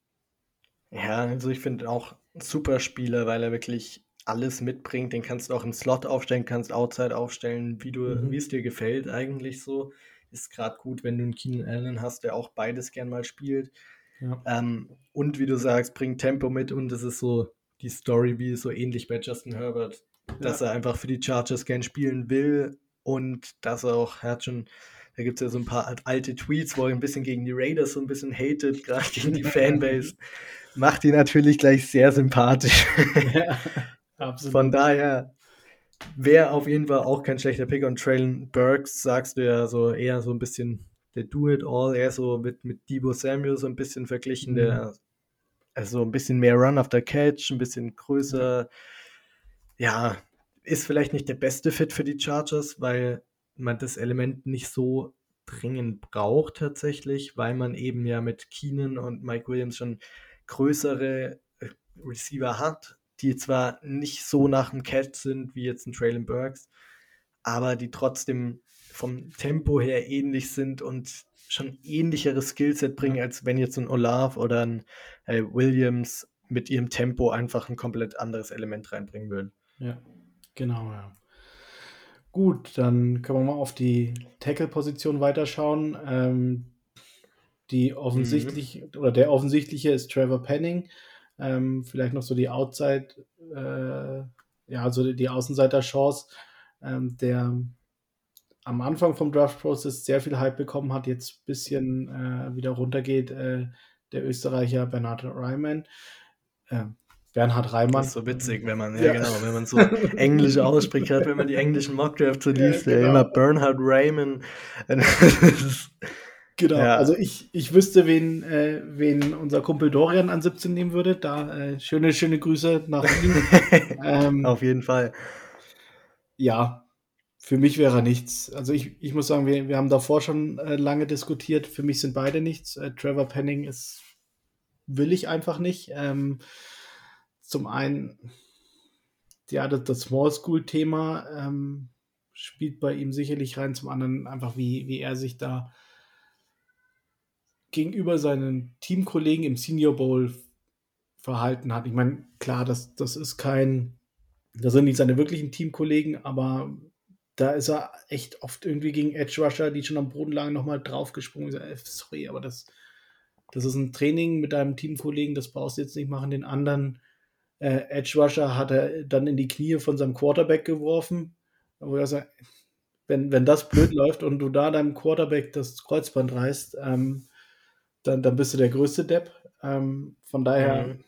Speaker 1: Ja, also ich finde auch ein super Spieler, weil er wirklich alles mitbringt. Den kannst du auch im Slot aufstellen, kannst Outside aufstellen, wie du, mhm. wie es dir gefällt eigentlich so. Ist gerade gut, wenn du einen Keenan Allen hast, der auch beides gern mal spielt. Ja. Ähm, und wie du sagst, bringt Tempo mit und es ist so die Story wie so ähnlich bei Justin Herbert, ja. dass er einfach für die Chargers gern spielen will und dass er auch, er hat schon, da gibt es ja so ein paar alte Tweets, wo er ein bisschen gegen die Raiders so ein bisschen hatet, gerade gegen die Fanbase. Macht ihn natürlich gleich sehr sympathisch. Ja, absolut. Von daher wäre auf jeden Fall auch kein schlechter Pick. Und Traylon Burks sagst du ja so eher so ein bisschen der Do-It-All, eher so mit, mit Debo Samuel so ein bisschen verglichen, mhm. der also ein bisschen mehr Run after Catch, ein bisschen größer. Ja, ist vielleicht nicht der beste Fit für die Chargers, weil man das Element nicht so dringend braucht tatsächlich, weil man eben ja mit Keenan und Mike Williams schon größere Receiver hat, die zwar nicht so nach dem Catch sind wie jetzt ein Traylon Burks, aber die trotzdem vom Tempo her ähnlich sind und schon ähnlicheres Skillset bringen, als wenn jetzt ein Olaf oder ein äh, Williams mit ihrem Tempo einfach ein komplett anderes Element reinbringen würden.
Speaker 2: Ja, genau, ja. Gut, dann können wir mal auf die Tackle-Position weiterschauen. Ähm, die offensichtlich mhm. oder der offensichtliche ist Trevor Penning. Ähm, vielleicht noch so die Outside, äh, ja, also die Außenseiter-Chance, ähm, der am Anfang vom Draft-Prozess sehr viel Hype bekommen hat, jetzt ein bisschen äh, wieder runtergeht, äh, der Österreicher Bernhard Reimann. Bernhard Reimann. Das
Speaker 1: ist so witzig, wenn man, ja, ja. genau, wenn man so Englisch ausspricht, gerade wenn man die englischen Mockdrafts so liest, ja, genau. immer Bernhard Raymond.
Speaker 2: genau, ja. also ich, ich wüsste, wen, äh, wen unser Kumpel Dorian an 17 nehmen würde. Da äh, schöne, schöne Grüße nach ihm.
Speaker 1: ähm, Auf jeden Fall.
Speaker 2: Ja, für mich wäre er nichts. Also ich, ich muss sagen, wir, wir haben davor schon äh, lange diskutiert. Für mich sind beide nichts. Äh, Trevor Penning ist, will ich einfach nicht. Ähm, zum einen, ja, das, das Small School-Thema ähm, spielt bei ihm sicherlich rein. Zum anderen einfach, wie, wie er sich da gegenüber seinen Teamkollegen im Senior Bowl verhalten hat. Ich meine, klar, das, das ist kein, das sind nicht seine wirklichen Teamkollegen, aber da ist er echt oft irgendwie gegen Edge Rusher, die schon am Boden lagen, nochmal draufgesprungen. Ich sage, äh, sorry, aber das, das ist ein Training mit deinem Teamkollegen, das brauchst du jetzt nicht machen. Den anderen äh, Edge Rusher hat er dann in die Knie von seinem Quarterback geworfen. Wo er sagt, wenn, wenn das blöd läuft und du da deinem Quarterback das Kreuzband reißt, ähm, dann, dann bist du der größte Depp. Ähm, von daher, mhm.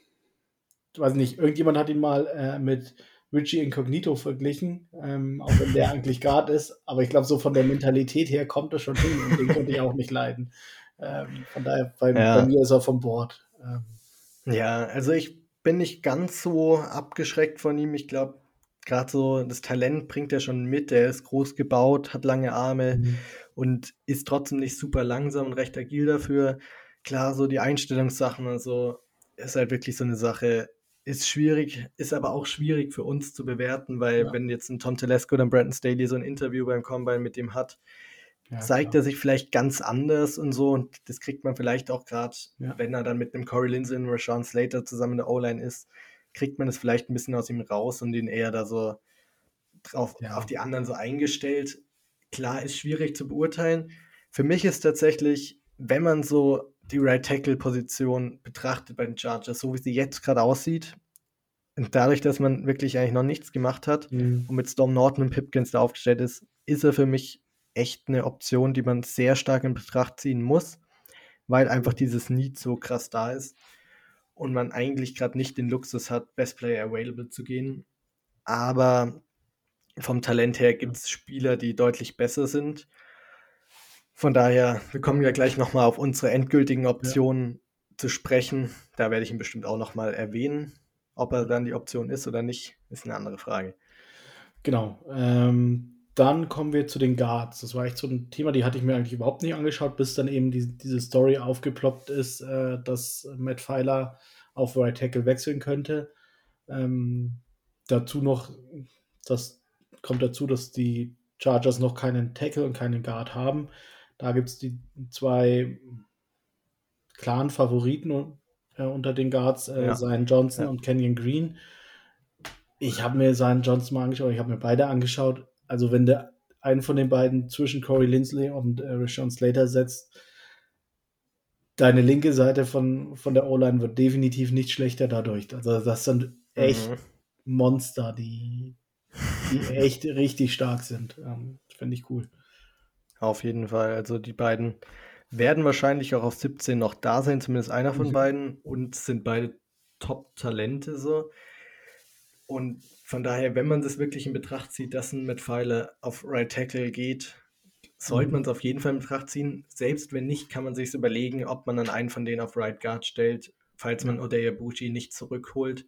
Speaker 2: weiß nicht, irgendjemand hat ihn mal äh, mit Richie Incognito verglichen, ähm, auch wenn der eigentlich Guard ist. Aber ich glaube, so von der Mentalität her kommt er schon hin und den konnte ich auch nicht leiden. Ähm, von daher, bei, ja. bei, mir ist er vom Bord. Ähm,
Speaker 1: ja, also ich bin nicht ganz so abgeschreckt von ihm. Ich glaube, gerade so das Talent bringt er schon mit. Er ist groß gebaut, hat lange Arme mhm. und ist trotzdem nicht super langsam und recht agil dafür. Klar, so die Einstellungssachen und so ist halt wirklich so eine Sache ist schwierig, ist aber auch schwierig für uns zu bewerten, weil ja. wenn jetzt ein Tom Telesco oder ein Brandon Staley so ein Interview beim Combine mit dem hat, ja, zeigt klar. er sich vielleicht ganz anders und so und das kriegt man vielleicht auch gerade, ja. wenn er dann mit einem Corey Lindsay und Rashawn Slater zusammen in der O-Line ist, kriegt man das vielleicht ein bisschen aus ihm raus und ihn eher da so drauf, auf die anderen so eingestellt. Klar, ist schwierig zu beurteilen. Für mich ist tatsächlich, wenn man so die Right Tackle Position betrachtet bei den Chargers, so wie sie jetzt gerade aussieht, und dadurch, dass man wirklich eigentlich noch nichts gemacht hat mhm. und mit Storm Norton und Pipkins da aufgestellt ist, ist er für mich echt eine Option, die man sehr stark in Betracht ziehen muss, weil einfach dieses Need so krass da ist und man eigentlich gerade nicht den Luxus hat, Best Player Available zu gehen. Aber vom Talent her gibt es Spieler, die deutlich besser sind. Von daher, wir kommen ja gleich nochmal auf unsere endgültigen Optionen ja. zu sprechen. Da werde ich ihn bestimmt auch nochmal erwähnen. Ob er dann die Option ist oder nicht, ist eine andere Frage.
Speaker 2: Genau. Ähm, dann kommen wir zu den Guards. Das war echt so ein Thema, die hatte ich mir eigentlich überhaupt nicht angeschaut, bis dann eben die, diese Story aufgeploppt ist, äh, dass Matt Pfeiler auf Right Tackle wechseln könnte. Ähm, dazu noch, das kommt dazu, dass die Chargers noch keinen Tackle und keinen Guard haben. Da gibt es die zwei klaren Favoriten äh, unter den Guards, äh, ja. Zion Johnson ja. und Kenyon Green. Ich habe mir Zion Johnson mal angeschaut, ich habe mir beide angeschaut also wenn der einen von den beiden zwischen Corey Lindsley und äh, Rashawn Slater setzt, deine linke Seite von, von der O-Line wird definitiv nicht schlechter dadurch. Also das sind echt mhm. Monster, die, die echt richtig stark sind. Ähm, Finde ich cool.
Speaker 1: Auf jeden Fall. Also die beiden werden wahrscheinlich auch auf 17 noch da sein, zumindest einer von mhm. beiden, und sind beide Top-Talente so. Und von daher, wenn man das wirklich in Betracht zieht, dass ein Matt Pfeile auf Right Tackle geht, sollte mhm. man es auf jeden Fall in Betracht ziehen. Selbst wenn nicht, kann man sich überlegen, ob man dann einen von denen auf Right Guard stellt, falls man Odeya Bushi nicht zurückholt.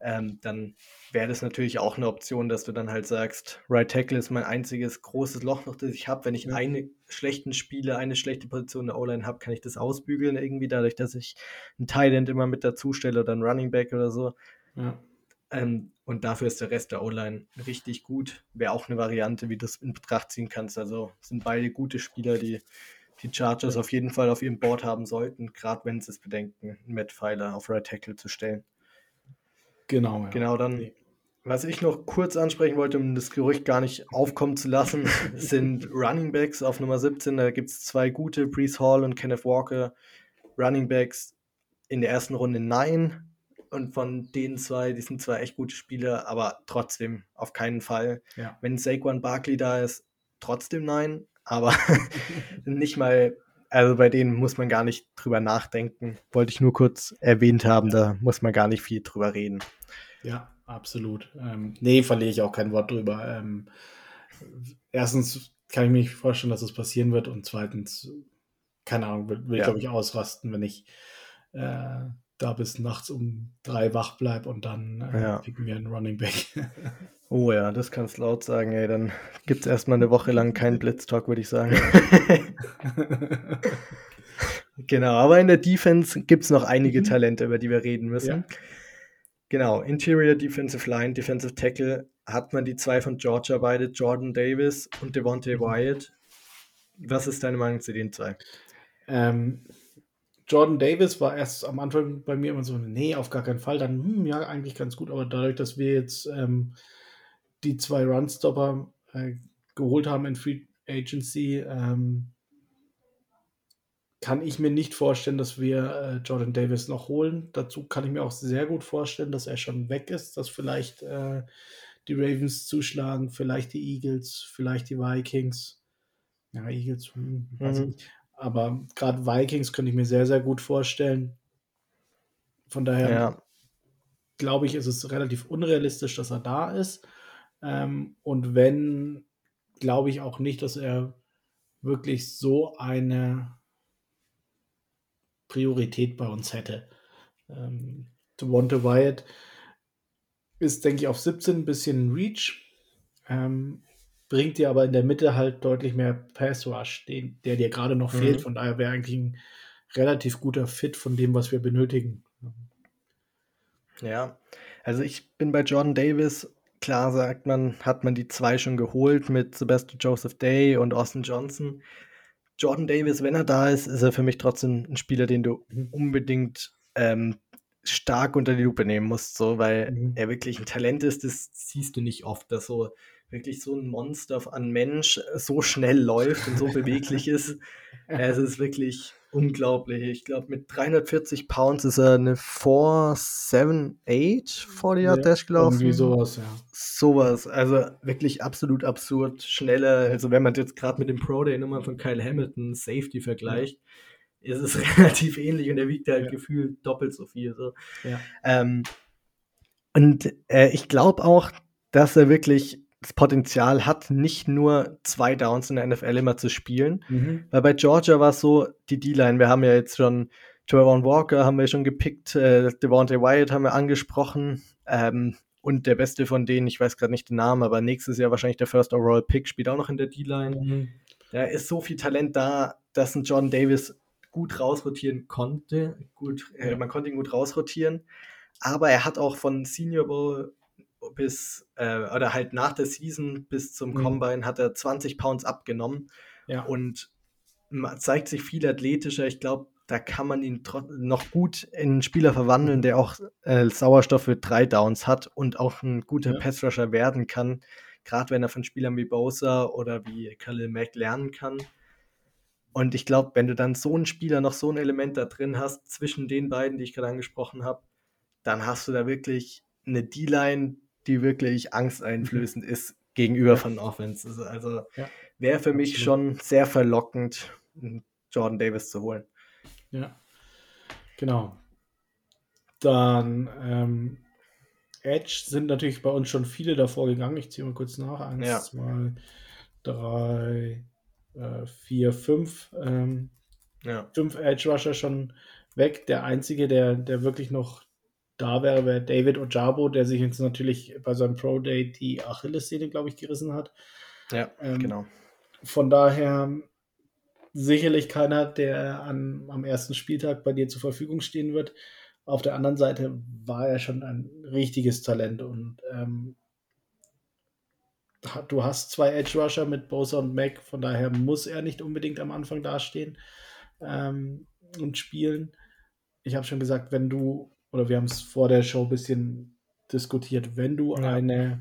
Speaker 1: Ähm, dann wäre das natürlich auch eine Option, dass du dann halt sagst, Right Tackle ist mein einziges großes Loch noch, das ich habe. Wenn ich ja. einen schlechten Spieler, eine schlechte Position in der O-Line habe, kann ich das ausbügeln irgendwie, dadurch, dass ich einen Thailand immer mit dazu stelle oder einen Running Back oder so. Ja. Ähm, und dafür ist der Rest der O-Line richtig gut. Wäre auch eine Variante, wie du es in Betracht ziehen kannst. Also sind beide gute Spieler, die die Chargers auf jeden Fall auf ihrem Board haben sollten, gerade wenn sie es bedenken, Matt Pfeiler auf Right Tackle zu stellen. Genau, ja. Genau, dann, was ich noch kurz ansprechen wollte, um das Gerücht gar nicht aufkommen zu lassen, sind Running Backs auf Nummer 17. Da gibt es zwei gute, Brees Hall und Kenneth Walker. Running Backs in der ersten Runde nein, und von den zwei, die sind zwar echt gute Spieler, aber trotzdem auf keinen Fall. Ja. Wenn Saquon Barkley da ist, trotzdem nein. Aber nicht mal, also bei denen muss man gar nicht drüber nachdenken. Wollte ich nur kurz erwähnt haben, da muss man gar nicht viel drüber reden.
Speaker 2: Ja, absolut. Ähm, nee, verliere ich auch kein Wort drüber. Ähm, erstens kann ich mir nicht vorstellen, dass das passieren wird. Und zweitens, keine Ahnung, will, will ja. ich, glaube ich, ausrasten, wenn ich äh, da bis nachts um drei wach bleibe und dann äh, ja. picken wir einen Running Back.
Speaker 1: oh ja, das kannst du laut sagen, ey. Dann gibt es erstmal eine Woche lang keinen Blitztalk, würde ich sagen. genau, aber in der Defense gibt es noch einige mhm. Talente, über die wir reden müssen. Ja. Genau, Interior Defensive Line, Defensive Tackle hat man die zwei von Georgia beide, Jordan Davis und Devontae mhm. Wyatt. Was ist deine Meinung zu den zwei?
Speaker 2: Ähm, Jordan Davis war erst am Anfang bei mir immer so, nee, auf gar keinen Fall. Dann, hm, ja, eigentlich ganz gut. Aber dadurch, dass wir jetzt ähm, die zwei Runstopper äh, geholt haben in Free Agency, ähm, kann ich mir nicht vorstellen, dass wir äh, Jordan Davis noch holen. Dazu kann ich mir auch sehr gut vorstellen, dass er schon weg ist, dass vielleicht äh, die Ravens zuschlagen, vielleicht die Eagles, vielleicht die Vikings. Ja, Eagles, hm, weiß mhm. ich nicht. Aber gerade Vikings könnte ich mir sehr, sehr gut vorstellen. Von daher ja. glaube ich, ist es relativ unrealistisch, dass er da ist. Ähm, und wenn, glaube ich auch nicht, dass er wirklich so eine Priorität bei uns hätte. Ähm, Devonta Wyatt ist, denke ich, auf 17 ein bisschen Reach. Ähm, bringt dir aber in der Mitte halt deutlich mehr Pass Rush, den, der dir gerade noch mhm. fehlt. Von daher wäre eigentlich ein relativ guter Fit von dem, was wir benötigen.
Speaker 1: Ja, also ich bin bei Jordan Davis. Klar sagt man, hat man die zwei schon geholt mit Sebastian Joseph Day und Austin Johnson. Jordan Davis, wenn er da ist, ist er für mich trotzdem ein Spieler, den du unbedingt ähm, stark unter die Lupe nehmen musst, so, weil mhm. er wirklich ein Talent ist, das siehst du nicht oft, dass so wirklich so ein Monster an Mensch so schnell läuft und so beweglich ist. Es ist wirklich unglaublich. Ich glaube, mit 340 Pounds ist er eine 478 vor die Yard Dash gelaufen. Irgendwie sowas, ja. Sowas. Also wirklich absolut absurd. Schneller. Also, wenn man jetzt gerade mit dem Pro Day Nummer von Kyle Hamilton Safety vergleicht, ja. ist es relativ ähnlich und er wiegt halt ja. gefühlt doppelt so viel. So. Ja. Ähm, und äh, ich glaube auch, dass er wirklich das Potenzial hat, nicht nur zwei Downs in der NFL immer zu spielen. Mhm. Weil bei Georgia war es so, die D-Line, wir haben ja jetzt schon Trevor Walker haben wir schon gepickt, äh, Devontae Wyatt haben wir angesprochen. Ähm, Und der beste von denen, ich weiß gerade nicht den Namen, aber nächstes Jahr wahrscheinlich der First Overall Pick, spielt auch noch in der D-Line. Mhm. Da ist so viel Talent da, dass ein John Davis gut rausrotieren konnte. Gut, äh, man konnte ihn gut rausrotieren. Aber er hat auch von Senior Bowl bis, äh, oder halt nach der Season bis zum mhm. Combine hat er 20 Pounds abgenommen. Ja. Und zeigt sich viel athletischer. Ich glaube, da kann man ihn noch gut in einen Spieler verwandeln, der auch äh, Sauerstoff für drei Downs hat und auch ein guter ja. Passrusher werden kann. Gerade wenn er von Spielern wie Bosa oder wie Khalil Mack lernen kann. Und ich glaube, wenn du dann so einen Spieler noch so ein Element da drin hast, zwischen den beiden, die ich gerade angesprochen habe, dann hast du da wirklich eine D-Line, die wirklich angsteinflößend mhm. ist gegenüber von Offense. Also ja, wäre für mich schon sehr verlockend, Jordan Davis zu holen.
Speaker 2: Ja, genau. Dann ähm, Edge sind natürlich bei uns schon viele davor gegangen. Ich ziehe mal kurz nach. Eins, ja. zwei, drei, äh, vier, fünf. Ähm, ja. Fünf Edge Rusher schon weg. Der einzige, der, der wirklich noch da wäre, wäre David Ojabo, der sich jetzt natürlich bei seinem Pro Day die Achillessehne, glaube ich, gerissen hat.
Speaker 1: Ja, ähm, genau.
Speaker 2: Von daher sicherlich keiner, der an, am ersten Spieltag bei dir zur Verfügung stehen wird. Auf der anderen Seite war er schon ein richtiges Talent und ähm, du hast zwei Edge Rusher mit Bosa und Mac, von daher muss er nicht unbedingt am Anfang dastehen ähm, und spielen. Ich habe schon gesagt, wenn du, oder wir haben es vor der Show ein bisschen diskutiert, wenn du ja. eine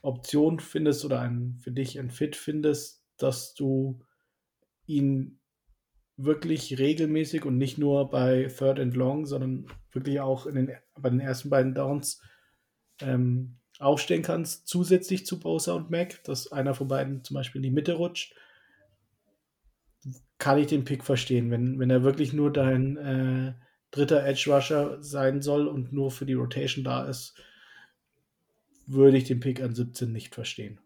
Speaker 2: Option findest oder ein, für dich ein Fit findest, dass du ihn wirklich regelmäßig und nicht nur bei Third and Long, sondern wirklich auch in den, bei den ersten beiden Downs ähm, aufstellen kannst, zusätzlich zu Bosa und Mac, dass einer von beiden zum Beispiel in die Mitte rutscht, kann ich den Pick verstehen. Wenn, wenn er wirklich nur dein äh, dritter Edge Rusher sein soll und nur für die Rotation da ist, würde ich den Pick an 17 nicht verstehen.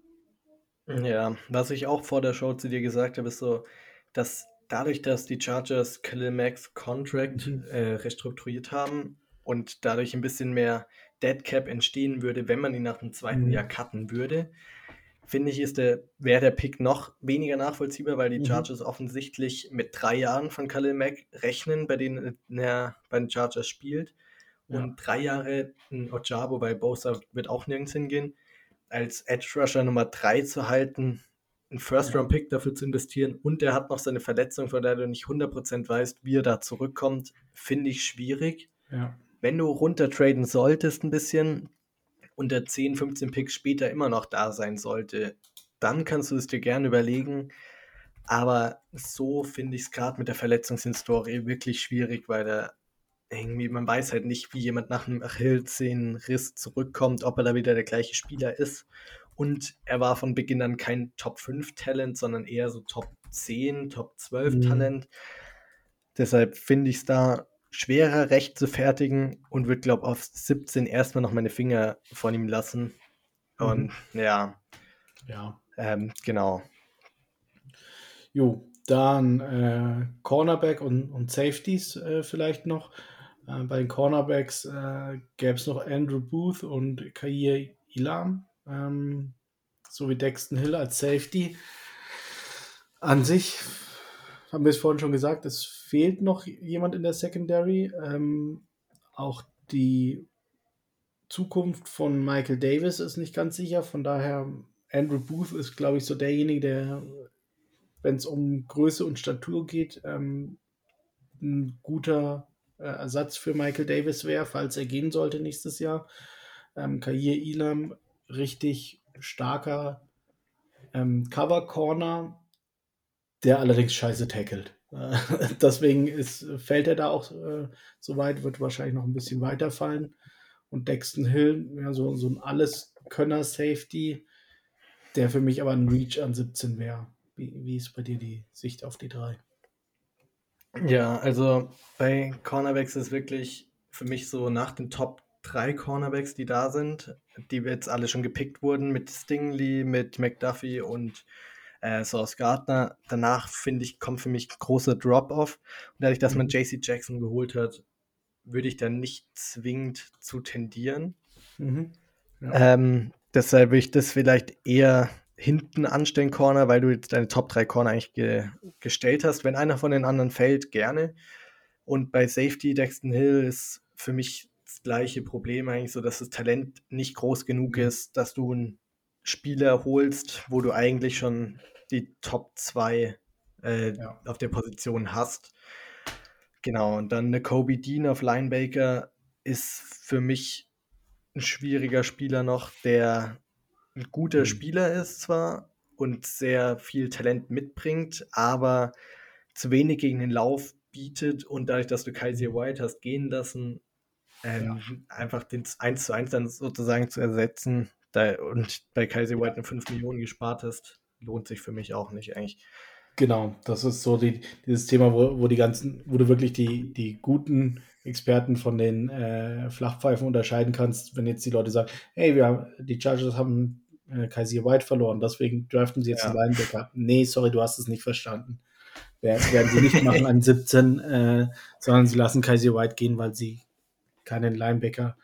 Speaker 1: Ja, was ich auch vor der Show zu dir gesagt habe, ist so, dass dadurch, dass die Chargers Khalil Max Contract mhm. äh, restrukturiert haben und dadurch ein bisschen mehr Dead Cap entstehen würde, wenn man ihn nach dem zweiten mhm. Jahr cutten würde, finde ich, ist der, wäre der Pick noch weniger nachvollziehbar, weil die mhm. Chargers offensichtlich mit drei Jahren von Khalil Mack rechnen, bei denen er bei den Chargers spielt. Ja. Und drei Jahre ein Ojabo bei Bosa wird auch nirgends hingehen. Als Edge Rusher Nummer drei zu halten, einen First-Round-Pick dafür zu investieren und er hat noch seine Verletzung, von der du nicht 100% weißt, wie er da zurückkommt, finde ich schwierig. Ja. Wenn du runtertraden solltest ein bisschen und der 10, 15 Picks später immer noch da sein sollte, dann kannst du es dir gerne überlegen. Aber so finde ich es gerade mit der Verletzungshistorie wirklich schwierig, weil da irgendwie, man weiß halt nicht, wie jemand nach einem Achillessehnenriss zurückkommt, ob er da wieder der gleiche Spieler ist. Und er war von Beginn an kein Top 5 Talent, sondern eher so Top 10, Top 12 mhm. Talent. Deshalb finde ich es da schwerer, recht zu fertigen und würde, glaube ich, auf 17 erstmal noch meine Finger von ihm lassen. Mhm. Und ja. Ja. Ähm, genau.
Speaker 2: Jo, dann äh, Cornerback und, und Safeties äh, vielleicht noch. Äh, bei den Cornerbacks äh, gäbe es noch Andrew Booth und Kair Ilam ähm, so wie Dexton Hill als Safety. An sich haben wir es vorhin schon gesagt, es fehlt noch jemand in der Secondary. Ähm, auch die Zukunft von Michael Davis ist nicht ganz sicher. Von daher, Andrew Booth ist, glaube ich, so derjenige, der, wenn es um Größe und Statur geht, ähm, ein guter äh, Ersatz für Michael Davis wäre, falls er gehen sollte nächstes Jahr. Ähm, Kair Elam richtig starker ähm, Cover Corner, der allerdings scheiße tackelt. Deswegen ist, fällt er da auch äh, so weit, wird wahrscheinlich noch ein bisschen weiterfallen. Und Dexton Hill, ja, so, so ein Alles-Könner-Safety, der für mich aber ein Reach an 17 wäre. Wie, wie ist bei dir die Sicht auf die drei?
Speaker 1: Ja, also bei Cornerbacks ist wirklich für mich so nach den Top drei Cornerbacks, die da sind, die jetzt alle schon gepickt wurden, mit Stingley, mit McDuffie und äh, Sauce Gardner. Danach, finde ich, kommt für mich ein großer Drop-Off. Und dadurch, dass man mhm. JC Jackson geholt hat, würde ich da nicht zwingend zu tendieren. Mhm. Ja. Ähm, deshalb würde ich das vielleicht eher hinten anstellen, Corner, weil du jetzt deine Top 3 Corner eigentlich ge gestellt hast. Wenn einer von den anderen fällt, gerne. Und bei Safety, Dexton Hill ist für mich das gleiche Problem eigentlich so, dass das Talent nicht groß genug mhm. ist, dass du einen Spieler holst, wo du eigentlich schon die Top 2 äh, ja. auf der Position hast. Genau, und dann eine Kobe Dean auf Linebaker ist für mich ein schwieriger Spieler noch, der ein guter mhm. Spieler ist zwar und sehr viel Talent mitbringt, aber zu wenig gegen den Lauf bietet und dadurch, dass du Kaiser White hast gehen lassen, ähm, ja. einfach den 1 zu 1 dann sozusagen zu ersetzen da, und bei Kaiser White eine 5 Millionen gespart hast, lohnt sich für mich auch nicht eigentlich.
Speaker 2: Genau, das ist so die, dieses Thema, wo, wo die ganzen, wo du wirklich die, die guten Experten von den äh, Flachpfeifen unterscheiden kannst, wenn jetzt die Leute sagen, hey, wir haben, die Chargers haben äh, Kaiser White verloren, deswegen draften sie jetzt ja. einen Linebacker. Nee, sorry, du hast es nicht verstanden. Werden sie nicht machen an 17, äh, sondern sie lassen Kaiser White gehen, weil sie keinen Linebacker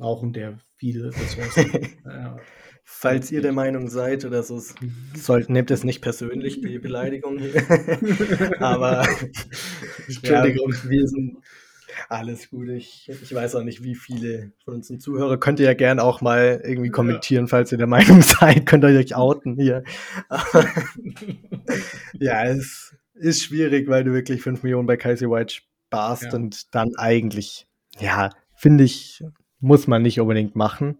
Speaker 2: brauchen, der viele Ressourcen.
Speaker 1: Falls ihr der Meinung seid oder so, sollt, nehmt es nicht persönlich, die Beleidigung. Aber Entschuldigung, ja, wir sind alles gut. Ich, ich weiß auch nicht, wie viele von unseren Zuhörern. Könnt ihr ja gerne auch mal irgendwie kommentieren, falls ihr der Meinung seid. Könnt ihr euch outen hier. ja, es ist schwierig, weil du wirklich 5 Millionen bei Kaiser White sparst ja. und dann eigentlich, ja, finde ich, muss man nicht unbedingt machen.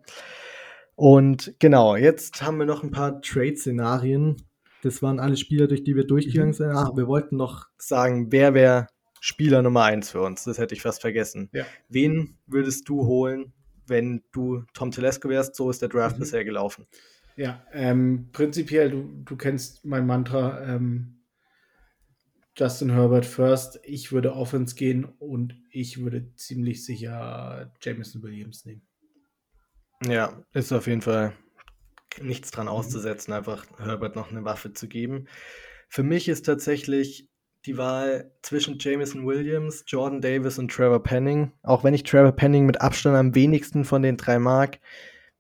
Speaker 1: Und genau, jetzt haben wir noch ein paar Trade-Szenarien. Das waren alle Spieler, durch die wir durchgegangen mhm. sind. Ah, wir wollten noch sagen, wer wäre Spieler Nummer 1 für uns? Das hätte ich fast vergessen. Ja. Wen würdest du holen, wenn du Tom Telesco wärst? So ist der Draft mhm. bisher gelaufen.
Speaker 2: Ja, ähm, prinzipiell, du, du kennst mein Mantra, ähm, Justin Herbert first. Ich würde Offense gehen und ich würde ziemlich sicher Jameson Williams nehmen.
Speaker 1: Ja, ist auf jeden Fall nichts dran auszusetzen, einfach Herbert noch eine Waffe zu geben. Für mich ist tatsächlich die Wahl zwischen Jameson Williams, Jordan Davis und Trevor Penning. Auch wenn ich Trevor Penning mit Abstand am wenigsten von den drei mag,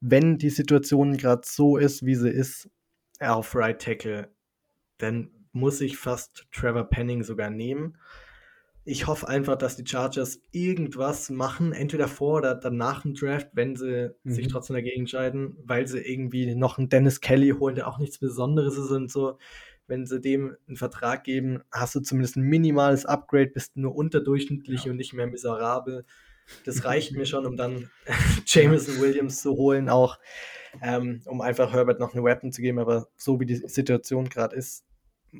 Speaker 1: wenn die Situation gerade so ist, wie sie ist, auf Right Tackle, dann muss ich fast Trevor Penning sogar nehmen ich hoffe einfach, dass die Chargers irgendwas machen, entweder vor oder danach im Draft, wenn sie mhm. sich trotzdem dagegen entscheiden, weil sie irgendwie noch einen Dennis Kelly holen, der auch nichts Besonderes ist und so. Wenn sie dem einen Vertrag geben, hast du zumindest ein minimales Upgrade, bist nur unterdurchschnittlich ja. und nicht mehr miserabel. Das reicht mir schon, um dann Jameson Williams zu holen, auch ähm, um einfach Herbert noch eine Weapon zu geben. Aber so wie die Situation gerade ist,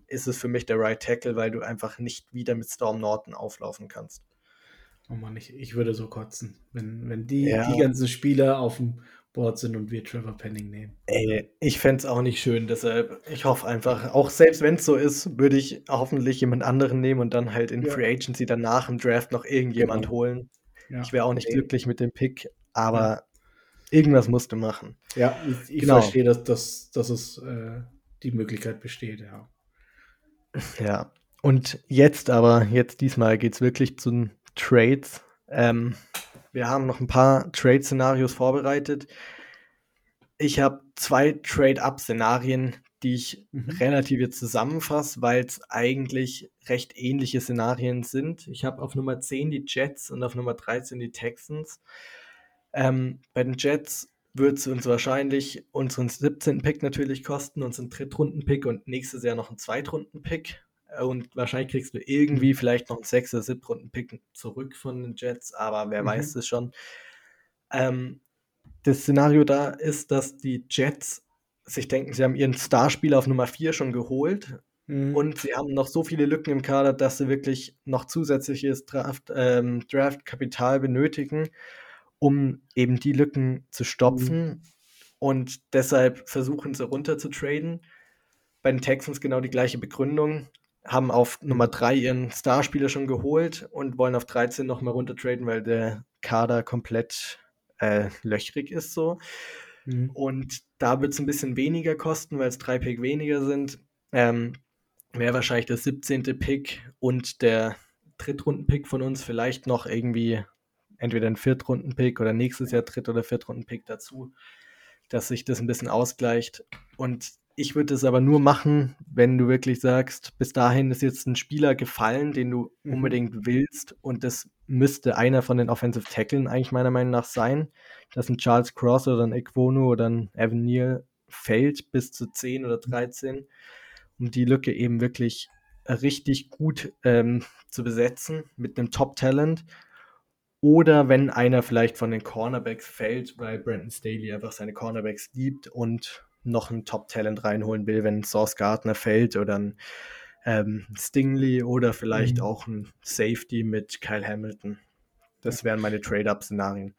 Speaker 1: ist es für mich der Right Tackle, weil du einfach nicht wieder mit Storm Norton auflaufen kannst.
Speaker 2: Oh Mann, ich, ich würde so kotzen, wenn, wenn die, ja. die ganzen Spieler auf dem Board sind und wir Trevor Penning nehmen.
Speaker 1: Ey, ich fände es auch nicht schön, deshalb, ich hoffe einfach, auch selbst wenn es so ist, würde ich hoffentlich jemand anderen nehmen und dann halt in ja. Free Agency danach im Draft noch irgendjemand genau. holen. Ja. Ich wäre auch nicht Ey. glücklich mit dem Pick, aber irgendwas musst du machen.
Speaker 2: Ja, ich, ich genau. verstehe, dass, dass, dass es äh, die Möglichkeit besteht, ja.
Speaker 1: Ja, und jetzt aber, jetzt diesmal geht es wirklich zu den Trades. Ähm, wir haben noch ein paar Trade-Szenarios vorbereitet. Ich habe zwei Trade-Up-Szenarien, die ich mhm. relativ jetzt zusammenfasse, weil es eigentlich recht ähnliche Szenarien sind. Ich habe auf Nummer 10 die Jets und auf Nummer 13 die Texans. Ähm, bei den Jets wird es uns wahrscheinlich unseren 17. Pick natürlich kosten, unseren Drittrunden-Pick und nächstes Jahr noch einen Zweitrunden-Pick. Und wahrscheinlich kriegst du irgendwie vielleicht noch einen 6. oder 7. Runden-Pick zurück von den Jets, aber wer mhm. weiß es schon. Ähm, das Szenario da ist, dass die Jets sich denken, sie haben ihren Starspieler auf Nummer 4 schon geholt mhm. und sie haben noch so viele Lücken im Kader, dass sie wirklich noch zusätzliches Draft, ähm, Draft-Kapital benötigen um eben die Lücken zu stopfen. Mhm. Und deshalb versuchen sie runter zu traden. Bei den Texans genau die gleiche Begründung. Haben auf Nummer 3 ihren Starspieler schon geholt und wollen auf 13 nochmal runter traden, weil der Kader komplett äh, löchrig ist so. Mhm. Und da wird es ein bisschen weniger kosten, weil es drei Pick weniger sind. Ähm, Wäre wahrscheinlich der 17. Pick und der Drittrunden-Pick von uns vielleicht noch irgendwie entweder ein Viertrunden-Pick oder nächstes Jahr Dritt- oder Viertrunden-Pick dazu. dass sich das ein bisschen ausgleicht. Und ich würde es aber nur machen, wenn du wirklich sagst, bis dahin ist jetzt ein Spieler gefallen, den du mhm. unbedingt willst. Und das müsste einer von den Offensive Tackeln eigentlich meiner Meinung nach sein. Dass ein Charles Cross oder ein Equono oder ein Evan Neal fällt bis zu 10 oder 13, um die Lücke eben wirklich richtig gut ähm, zu besetzen mit einem Top-Talent. Oder wenn einer vielleicht von den Cornerbacks fällt, weil Brandon Staley einfach seine Cornerbacks liebt und noch ein Top-Talent reinholen will, wenn Source Gardner fällt oder ein ähm, Stingley oder vielleicht mhm. auch ein Safety mit Kyle Hamilton. Das wären meine Trade-Up-Szenarien.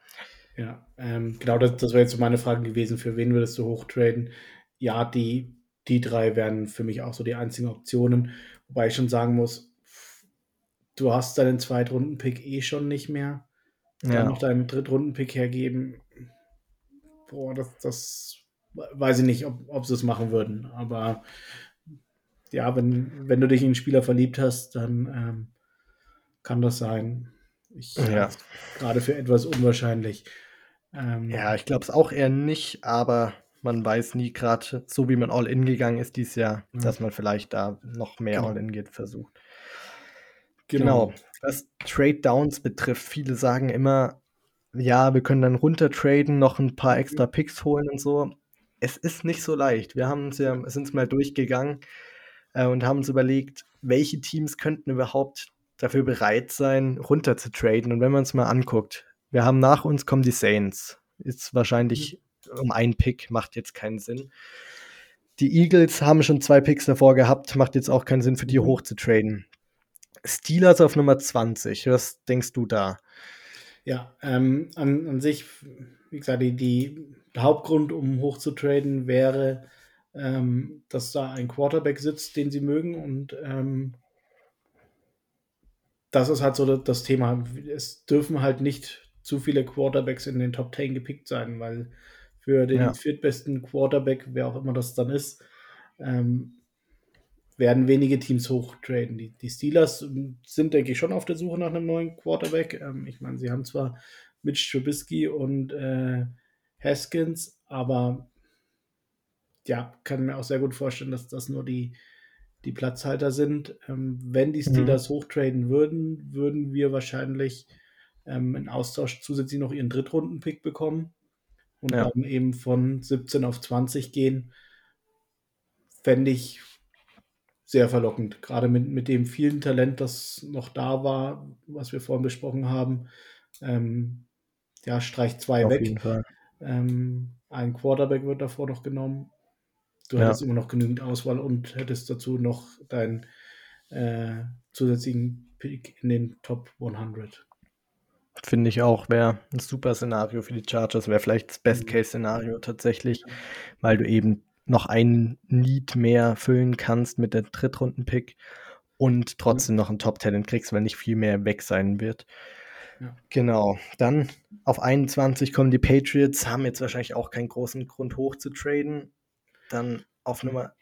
Speaker 2: Ja, ähm, genau, das, das wäre jetzt so meine Frage gewesen, für wen würdest du hochtraden? Ja, die, die drei wären für mich auch so die einzigen Optionen, wobei ich schon sagen muss, du hast deinen Zweitrunden-Pick eh schon nicht mehr. Dann ja. noch deinen Drittrunden-Pick hergeben. Boah, das, das weiß ich nicht, ob, ob sie es machen würden. Aber ja, wenn, wenn du dich in einen Spieler verliebt hast, dann ähm, kann das sein. Ich ja. gerade für etwas unwahrscheinlich.
Speaker 1: Ähm, ja, ich glaube es auch eher nicht, aber man weiß nie gerade, so wie man All-In gegangen ist dieses Jahr, ja. dass man vielleicht da noch mehr genau. All-In geht versucht. Genau. genau. Was Trade Downs betrifft, viele sagen immer, ja, wir können dann runtertraden, noch ein paar extra Picks holen und so es ist nicht so leicht. Wir haben ja, sind es mal durchgegangen äh, und haben uns überlegt, welche Teams könnten überhaupt dafür bereit sein, runter zu traden. Und wenn man es mal anguckt, wir haben nach uns kommen die Saints. Ist wahrscheinlich um einen Pick, macht jetzt keinen Sinn. Die Eagles haben schon zwei Picks davor gehabt, macht jetzt auch keinen Sinn, für die mhm. hoch zu traden. Steelers auf Nummer 20, was denkst du da?
Speaker 2: Ja, ähm, an, an sich, wie gesagt, die, die der Hauptgrund, um hoch zu traden, wäre, ähm, dass da ein Quarterback sitzt, den sie mögen. Und ähm, das ist halt so das Thema. Es dürfen halt nicht zu viele Quarterbacks in den Top 10 gepickt sein, weil für den ja. viertbesten Quarterback, wer auch immer das dann ist, ähm, werden wenige Teams hochtraden. Die, die Steelers sind, denke ich, schon auf der Suche nach einem neuen Quarterback. Ähm, ich meine, sie haben zwar Mitch Trubisky und äh, Haskins, aber ja, kann mir auch sehr gut vorstellen, dass das nur die, die Platzhalter sind. Ähm, wenn die mhm. Steelers mhm. hochtraden würden, würden wir wahrscheinlich ähm, in Austausch zusätzlich noch ihren Drittrunden-Pick bekommen und ja. dann eben von 17 auf 20 gehen. Fände ich sehr verlockend, gerade mit, mit dem vielen Talent, das noch da war, was wir vorhin besprochen haben. Ähm, ja, streich zwei Auf weg. Ähm, ein Quarterback wird davor noch genommen. Du ja. hättest immer noch genügend Auswahl und hättest dazu noch deinen äh, zusätzlichen Pick in den Top 100.
Speaker 1: Finde ich auch, wäre ein super Szenario für die Chargers, wäre vielleicht das Best-Case-Szenario tatsächlich, weil du eben noch einen Need mehr füllen kannst mit der Drittrunden-Pick und trotzdem noch ein Top-Talent kriegst, weil nicht viel mehr weg sein wird. Genau. Dann auf 21 kommen die Patriots, haben jetzt wahrscheinlich auch keinen großen Grund hoch zu traden. Dann auf Nummer.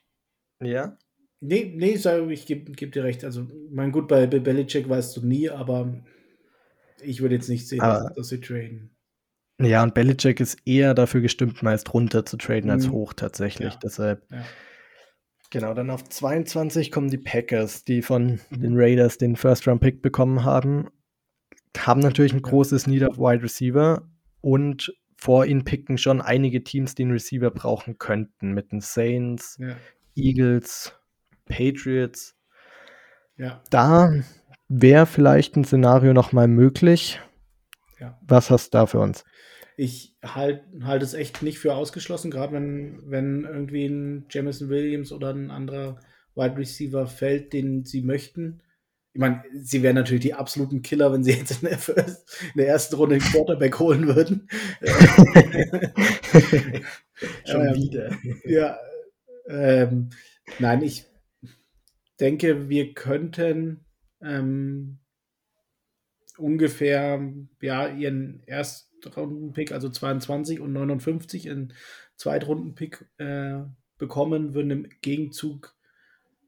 Speaker 1: Ja?
Speaker 2: Nee, nee, ich gebe geb dir recht. Also, mein gut, bei Belichick weißt du nie, aber ich würde jetzt nicht sehen, aber, dass sie traden.
Speaker 1: Ja, und Belichick ist eher dafür gestimmt, meist runter zu traden mhm. als hoch tatsächlich. Ja. Deshalb. Ja. Genau, dann auf 22 kommen die Packers, die von mhm. den Raiders den First-Round-Pick bekommen haben haben natürlich ein großes Need of Wide Receiver und vor ihnen picken schon einige Teams, die einen Receiver brauchen könnten, mit den Saints, ja. Eagles, Patriots. Ja. Da wäre vielleicht ein Szenario nochmal möglich. Ja. Was hast du da für uns?
Speaker 2: Ich halte halt es echt nicht für ausgeschlossen, gerade wenn, wenn irgendwie ein Jamison Williams oder ein anderer Wide Receiver fällt, den sie möchten ich meine, sie wären natürlich die absoluten Killer, wenn sie jetzt in der, First, in der ersten Runde den Quarterback holen würden. Schon ähm, wieder. Ja. Ähm, nein, ich denke, wir könnten ähm, ungefähr ja, ihren Erstrunden-Pick, also 22 und 59 in Zweitrunden-Pick äh, bekommen, würden im Gegenzug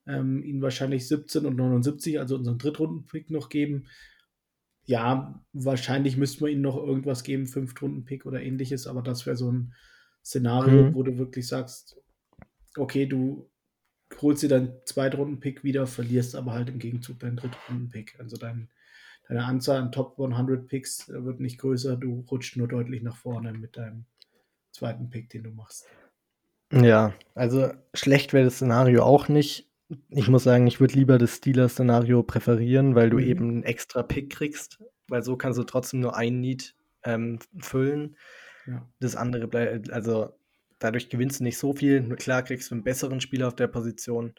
Speaker 2: ähm, ihnen wahrscheinlich 17 und 79, also unseren Drittrunden-Pick noch geben. Ja, wahrscheinlich müssten wir ihnen noch irgendwas geben, Fünftrunden-Pick oder ähnliches, aber das wäre so ein, Szenario, mhm. wo du wirklich sagst, okay, du holst dir deinen Zweitrunden-Pick wieder, verlierst aber halt im Gegenzug deinen Drittrunden-Pick. Also dein, deine Anzahl an Top 100 Picks wird nicht größer, du rutscht nur deutlich nach vorne mit deinem zweiten Pick, den du machst.
Speaker 1: Ja, also schlecht wäre das Szenario auch nicht. Ich muss sagen, ich würde lieber das Steelers-Szenario präferieren, weil du mhm. eben einen extra Pick kriegst, weil so kannst du trotzdem nur ein Need ähm, füllen. Ja. Das andere bleibt, also dadurch gewinnst du nicht so viel. Nur klar kriegst du einen besseren Spieler auf der Position.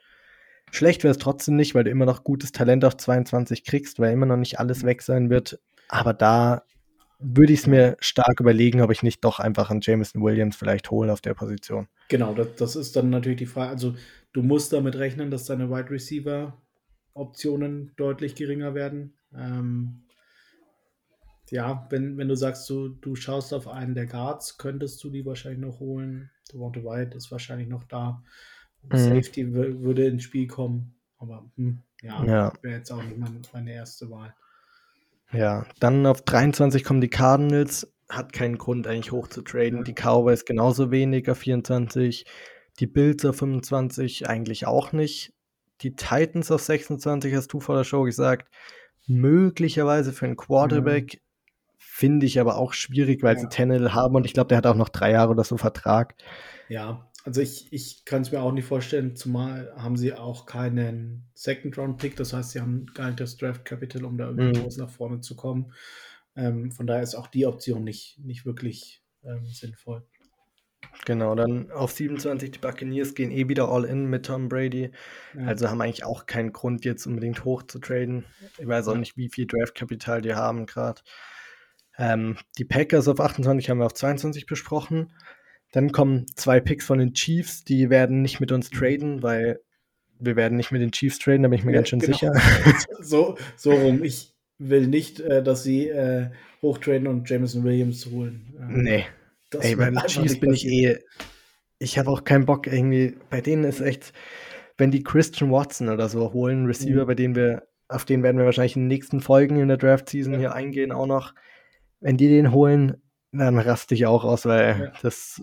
Speaker 1: Schlecht wäre es trotzdem nicht, weil du immer noch gutes Talent auf 22 kriegst, weil immer noch nicht alles weg sein wird. Aber da würde ich es mir stark überlegen, ob ich nicht doch einfach einen Jameson Williams vielleicht hole auf der Position.
Speaker 2: Genau, das, das ist dann natürlich die Frage. Also du musst damit rechnen, dass deine Wide Receiver Optionen deutlich geringer werden. Ähm, ja, wenn, wenn du sagst, du, du schaust auf einen der Guards, könntest du die wahrscheinlich noch holen. Devonta White ist wahrscheinlich noch da. Mhm. Safety würde ins Spiel kommen. Aber hm, ja, ja. wäre jetzt auch nicht meine, meine erste Wahl.
Speaker 1: Ja, dann auf 23 kommen die Cardinals. Hat keinen Grund eigentlich hoch zu traden. Ja. Die Cowboys genauso wenig auf 24. Die Bills auf 25 eigentlich auch nicht. Die Titans auf 26 hast du vor der Show gesagt. Möglicherweise für einen Quarterback. Mhm. Finde ich aber auch schwierig, weil ja. sie Tannehill haben und ich glaube, der hat auch noch drei Jahre oder so Vertrag.
Speaker 2: Ja, also ich, ich kann es mir auch nicht vorstellen, zumal haben sie auch keinen Second-Round-Pick, das heißt, sie haben gar nicht das Draft-Capital, um da irgendwie mhm. nach vorne zu kommen. Ähm, von daher ist auch die Option nicht, nicht wirklich ähm, sinnvoll.
Speaker 1: Genau, dann auf 27 die Buccaneers gehen eh wieder all in mit Tom Brady. Ja. Also haben eigentlich auch keinen Grund, jetzt unbedingt hoch zu traden. Ich weiß auch ja. nicht, wie viel Draft-Kapital die haben gerade. Ähm, die Packers auf 28 haben wir auf 22 besprochen. Dann kommen zwei Picks von den Chiefs, die werden nicht mit uns traden, weil wir werden nicht mit den Chiefs traden, da bin ich mir ja, ganz schön genau. sicher.
Speaker 2: so, so rum. Ich will nicht, äh, dass sie äh, hochtraden und Jameson Williams holen.
Speaker 1: Ähm, nee. Ey, bei den Chiefs bin ich eh. Ich habe auch keinen Bock irgendwie. Bei denen ist echt, wenn die Christian Watson oder so holen, Receiver, mhm. bei denen wir, auf den werden wir wahrscheinlich in den nächsten Folgen in der Draft-Season ja. hier eingehen, auch noch. Wenn die den holen, dann raste ich auch aus, weil ja. das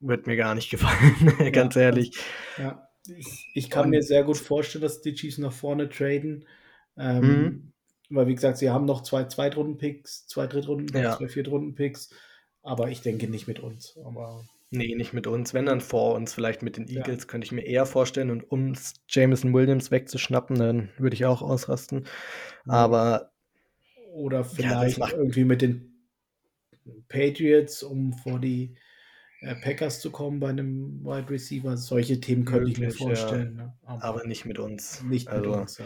Speaker 1: wird mir gar nicht gefallen, ganz ja, ehrlich.
Speaker 2: Ja, ich, ich kann Und, mir sehr gut vorstellen, dass die Chiefs nach vorne traden. Ähm, mhm. Weil, wie gesagt, sie haben noch zwei Zweitrunden-Picks, zwei Drittrunden-Picks, ja. zwei Viertrunden-Picks. Aber ich denke nicht mit uns. Aber
Speaker 1: Nee, nicht mit uns. Wenn dann vor uns, vielleicht mit den Eagles, ja. könnte ich mir eher vorstellen. Und um Jameson Williams wegzuschnappen, dann würde ich auch ausrasten. Aber.
Speaker 2: Oder vielleicht ja, irgendwie mit den Patriots, um vor die Packers zu kommen bei einem Wide Receiver. Solche Themen könnte ich mir vorstellen.
Speaker 1: Ja. Ne? Aber, Aber, nicht mit uns.
Speaker 2: Nicht also, mit uns, ja.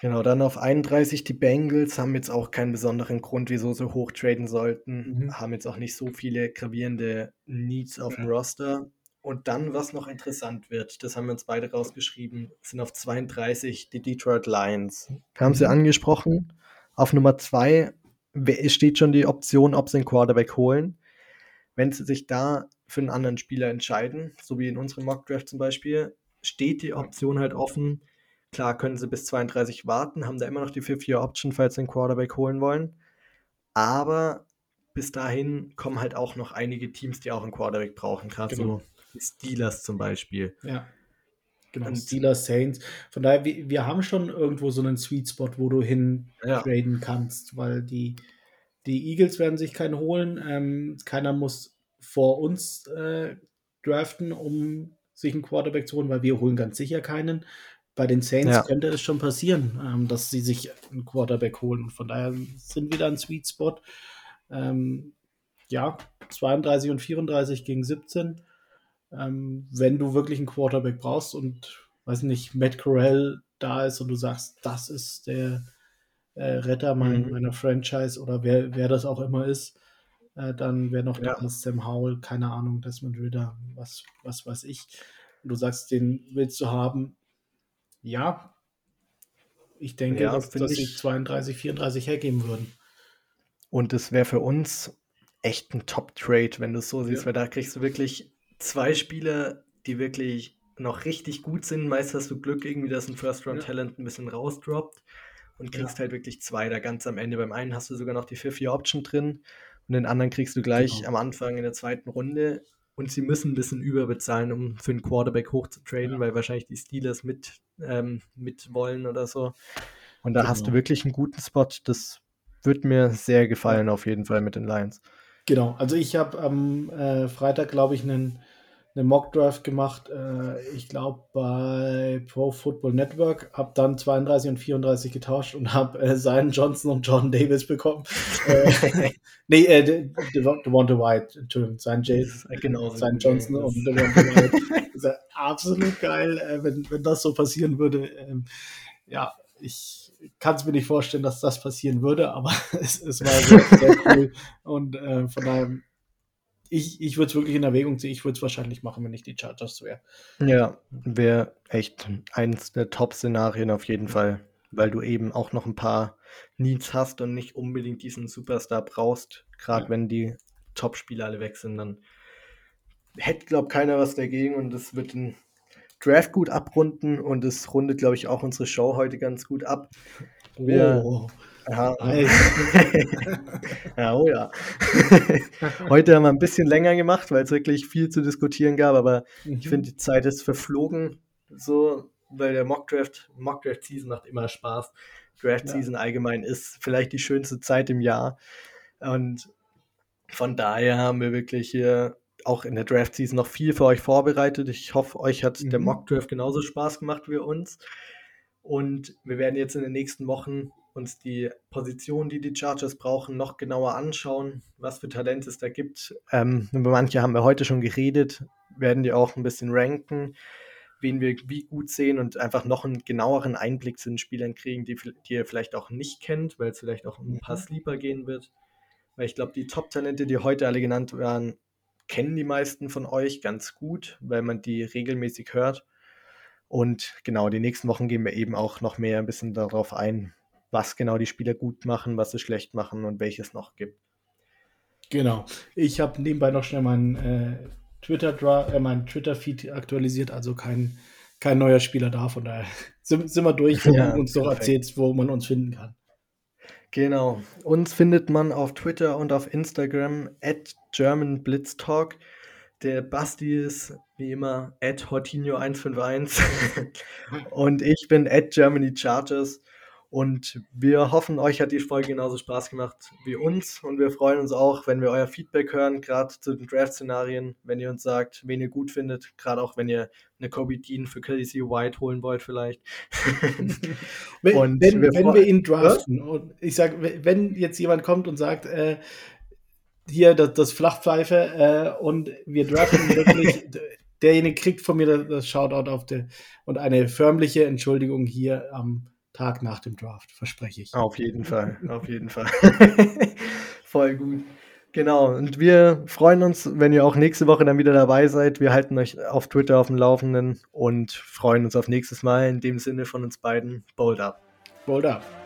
Speaker 1: Genau, dann auf 31 die Bengals haben jetzt auch keinen besonderen Grund, wieso sie hoch traden sollten. Mhm. Haben jetzt auch nicht so viele gravierende Needs auf dem Roster. Und dann, was noch interessant wird, das haben wir uns beide rausgeschrieben, sind auf 32 die Detroit Lions. Haben mhm. sie angesprochen. Auf Nummer 2 steht schon die Option, ob sie einen Quarterback holen wenn sie sich da für einen anderen Spieler entscheiden, so wie in unserem Mockdraft zum Beispiel, steht die Option halt offen. Klar können sie bis 32 warten, haben da immer noch die Fifth-Year-Option, falls sie einen Quarterback holen wollen. Aber bis dahin kommen halt auch noch einige Teams, die auch einen Quarterback brauchen, gerade genau. so die Steelers zum Beispiel.
Speaker 2: Ja. Genau, und Steelers, Saints. Von daher, wir, wir haben schon irgendwo so einen Sweet Spot, wo du hin ja. traden kannst, weil die die Eagles werden sich keinen holen. Ähm, keiner muss vor uns äh, draften, um sich einen Quarterback zu holen, weil wir holen ganz sicher keinen. Bei den Saints ja. könnte es schon passieren, ähm, dass sie sich einen Quarterback holen. Von daher sind wir da ein Sweet Spot. Ähm, ja, 32 und 34 gegen 17. Ähm, wenn du wirklich einen Quarterback brauchst und, weiß nicht, Matt Corell da ist und du sagst, das ist der äh, Retter mein, mhm. meiner Franchise oder wer, wer das auch immer ist. Äh, dann wäre noch ja. da Sam Howell, keine Ahnung, Desmond Ritter, was, was weiß ich. Und du sagst, den willst du haben. Ja, ich denke, ja, dass, dass sie 32, 34 hergeben würden.
Speaker 1: Und es wäre für uns echt ein Top-Trade, wenn du es so siehst, ja. weil da kriegst du wirklich zwei Spieler, die wirklich noch richtig gut sind. Meist hast du Glück irgendwie, dass ein First-Round-Talent ein bisschen rausdroppt und kriegst ja. halt wirklich zwei da ganz am Ende. Beim einen hast du sogar noch die Fifth-Year-Option drin und den anderen kriegst du gleich genau. am Anfang in der zweiten Runde. und sie müssen ein bisschen überbezahlen, um für einen Quarterback hochzutraden, ja. weil wahrscheinlich die Steelers mit, ähm, mit wollen oder so. Und da genau. hast du wirklich einen guten Spot. Das wird mir sehr gefallen, auf jeden Fall mit den Lions.
Speaker 2: Genau, also ich habe am äh, Freitag, glaube ich, einen eine Mock-Draft gemacht, äh, ich glaube bei Pro Football Network, habe dann 32 und 34 getauscht und habe äh, Zion Johnson und John Davis bekommen. äh, nee, äh, Devonta White, Entschuldigung, Zion Jace, genau, Zion Johnson und Devonta White. Das ist ja absolut geil, äh, wenn, wenn das so passieren würde. Ähm, ja, ich kann es mir nicht vorstellen, dass das passieren würde, aber es, es war sehr, sehr cool und äh, von daher ich, ich würde es wirklich in Erwägung ziehen. Ich würde es wahrscheinlich machen, wenn ich die Chargers wäre.
Speaker 1: Ja, wäre echt eins der Top-Szenarien auf jeden Fall, weil du eben auch noch ein paar Needs hast und nicht unbedingt diesen Superstar brauchst. Gerade ja. wenn die Top-Spieler alle weg sind, dann hätte, glaube ich, keiner was dagegen und es wird ein Draft gut abrunden und es rundet, glaube ich, auch unsere Show heute ganz gut ab. Wir, oh. Ja, ja, oh ja. Heute haben wir ein bisschen länger gemacht, weil es wirklich viel zu diskutieren gab, aber mhm. ich finde, die Zeit ist verflogen, so, weil der Mockdraft, Mockdraft Season macht immer Spaß. Draft Season ja. allgemein ist vielleicht die schönste Zeit im Jahr. Und von daher haben wir wirklich hier auch in der Draft Season noch viel für euch vorbereitet. Ich hoffe, euch hat mhm. der Mockdraft genauso Spaß gemacht wie uns. Und wir werden jetzt in den nächsten Wochen uns die Position, die die Chargers brauchen, noch genauer anschauen, was für Talente es da gibt. Ähm, über manche haben wir heute schon geredet, werden die auch ein bisschen ranken, wen wir wie gut sehen und einfach noch einen genaueren Einblick zu den Spielern kriegen, die, die ihr vielleicht auch nicht kennt, weil es vielleicht auch um ein paar mhm. Sleeper gehen wird. Weil ich glaube, die Top-Talente, die heute alle genannt werden, kennen die meisten von euch ganz gut, weil man die regelmäßig hört. Und genau, die nächsten Wochen gehen wir eben auch noch mehr ein bisschen darauf ein, was genau die Spieler gut machen, was sie schlecht machen und welches noch gibt.
Speaker 2: Genau. Ich habe nebenbei noch schnell meinen äh, Twitter äh, mein Twitter Feed aktualisiert, also kein, kein neuer Spieler da. Von daher sind, sind wir durch, wenn ja, du uns doch erzählst, wo man uns finden kann.
Speaker 1: Genau. Uns findet man auf Twitter und auf Instagram at German Blitz Talk. Der Basti ist wie immer at Hortinho151 und ich bin at Germany Chargers. Und wir hoffen, euch hat die Folge genauso Spaß gemacht wie uns. Und wir freuen uns auch, wenn wir euer Feedback hören, gerade zu den Draft-Szenarien, wenn ihr uns sagt, wen ihr gut findet, gerade auch wenn ihr eine Kobe Dean für Casey White holen wollt, vielleicht.
Speaker 2: wenn, und wenn, wir, wenn wir ihn draften, und ich sage, wenn jetzt jemand kommt und sagt, äh, hier das, das Flachpfeife äh, und wir draften wirklich, derjenige kriegt von mir das, Shoutout auf der und eine förmliche Entschuldigung hier am Tag nach dem Draft, verspreche ich.
Speaker 1: Auf jeden Fall, auf jeden Fall. Voll gut. Genau, und wir freuen uns, wenn ihr auch nächste Woche dann wieder dabei seid. Wir halten euch auf Twitter auf dem Laufenden und freuen uns auf nächstes Mal. In dem Sinne von uns beiden, Bold Up.
Speaker 2: Bold Up.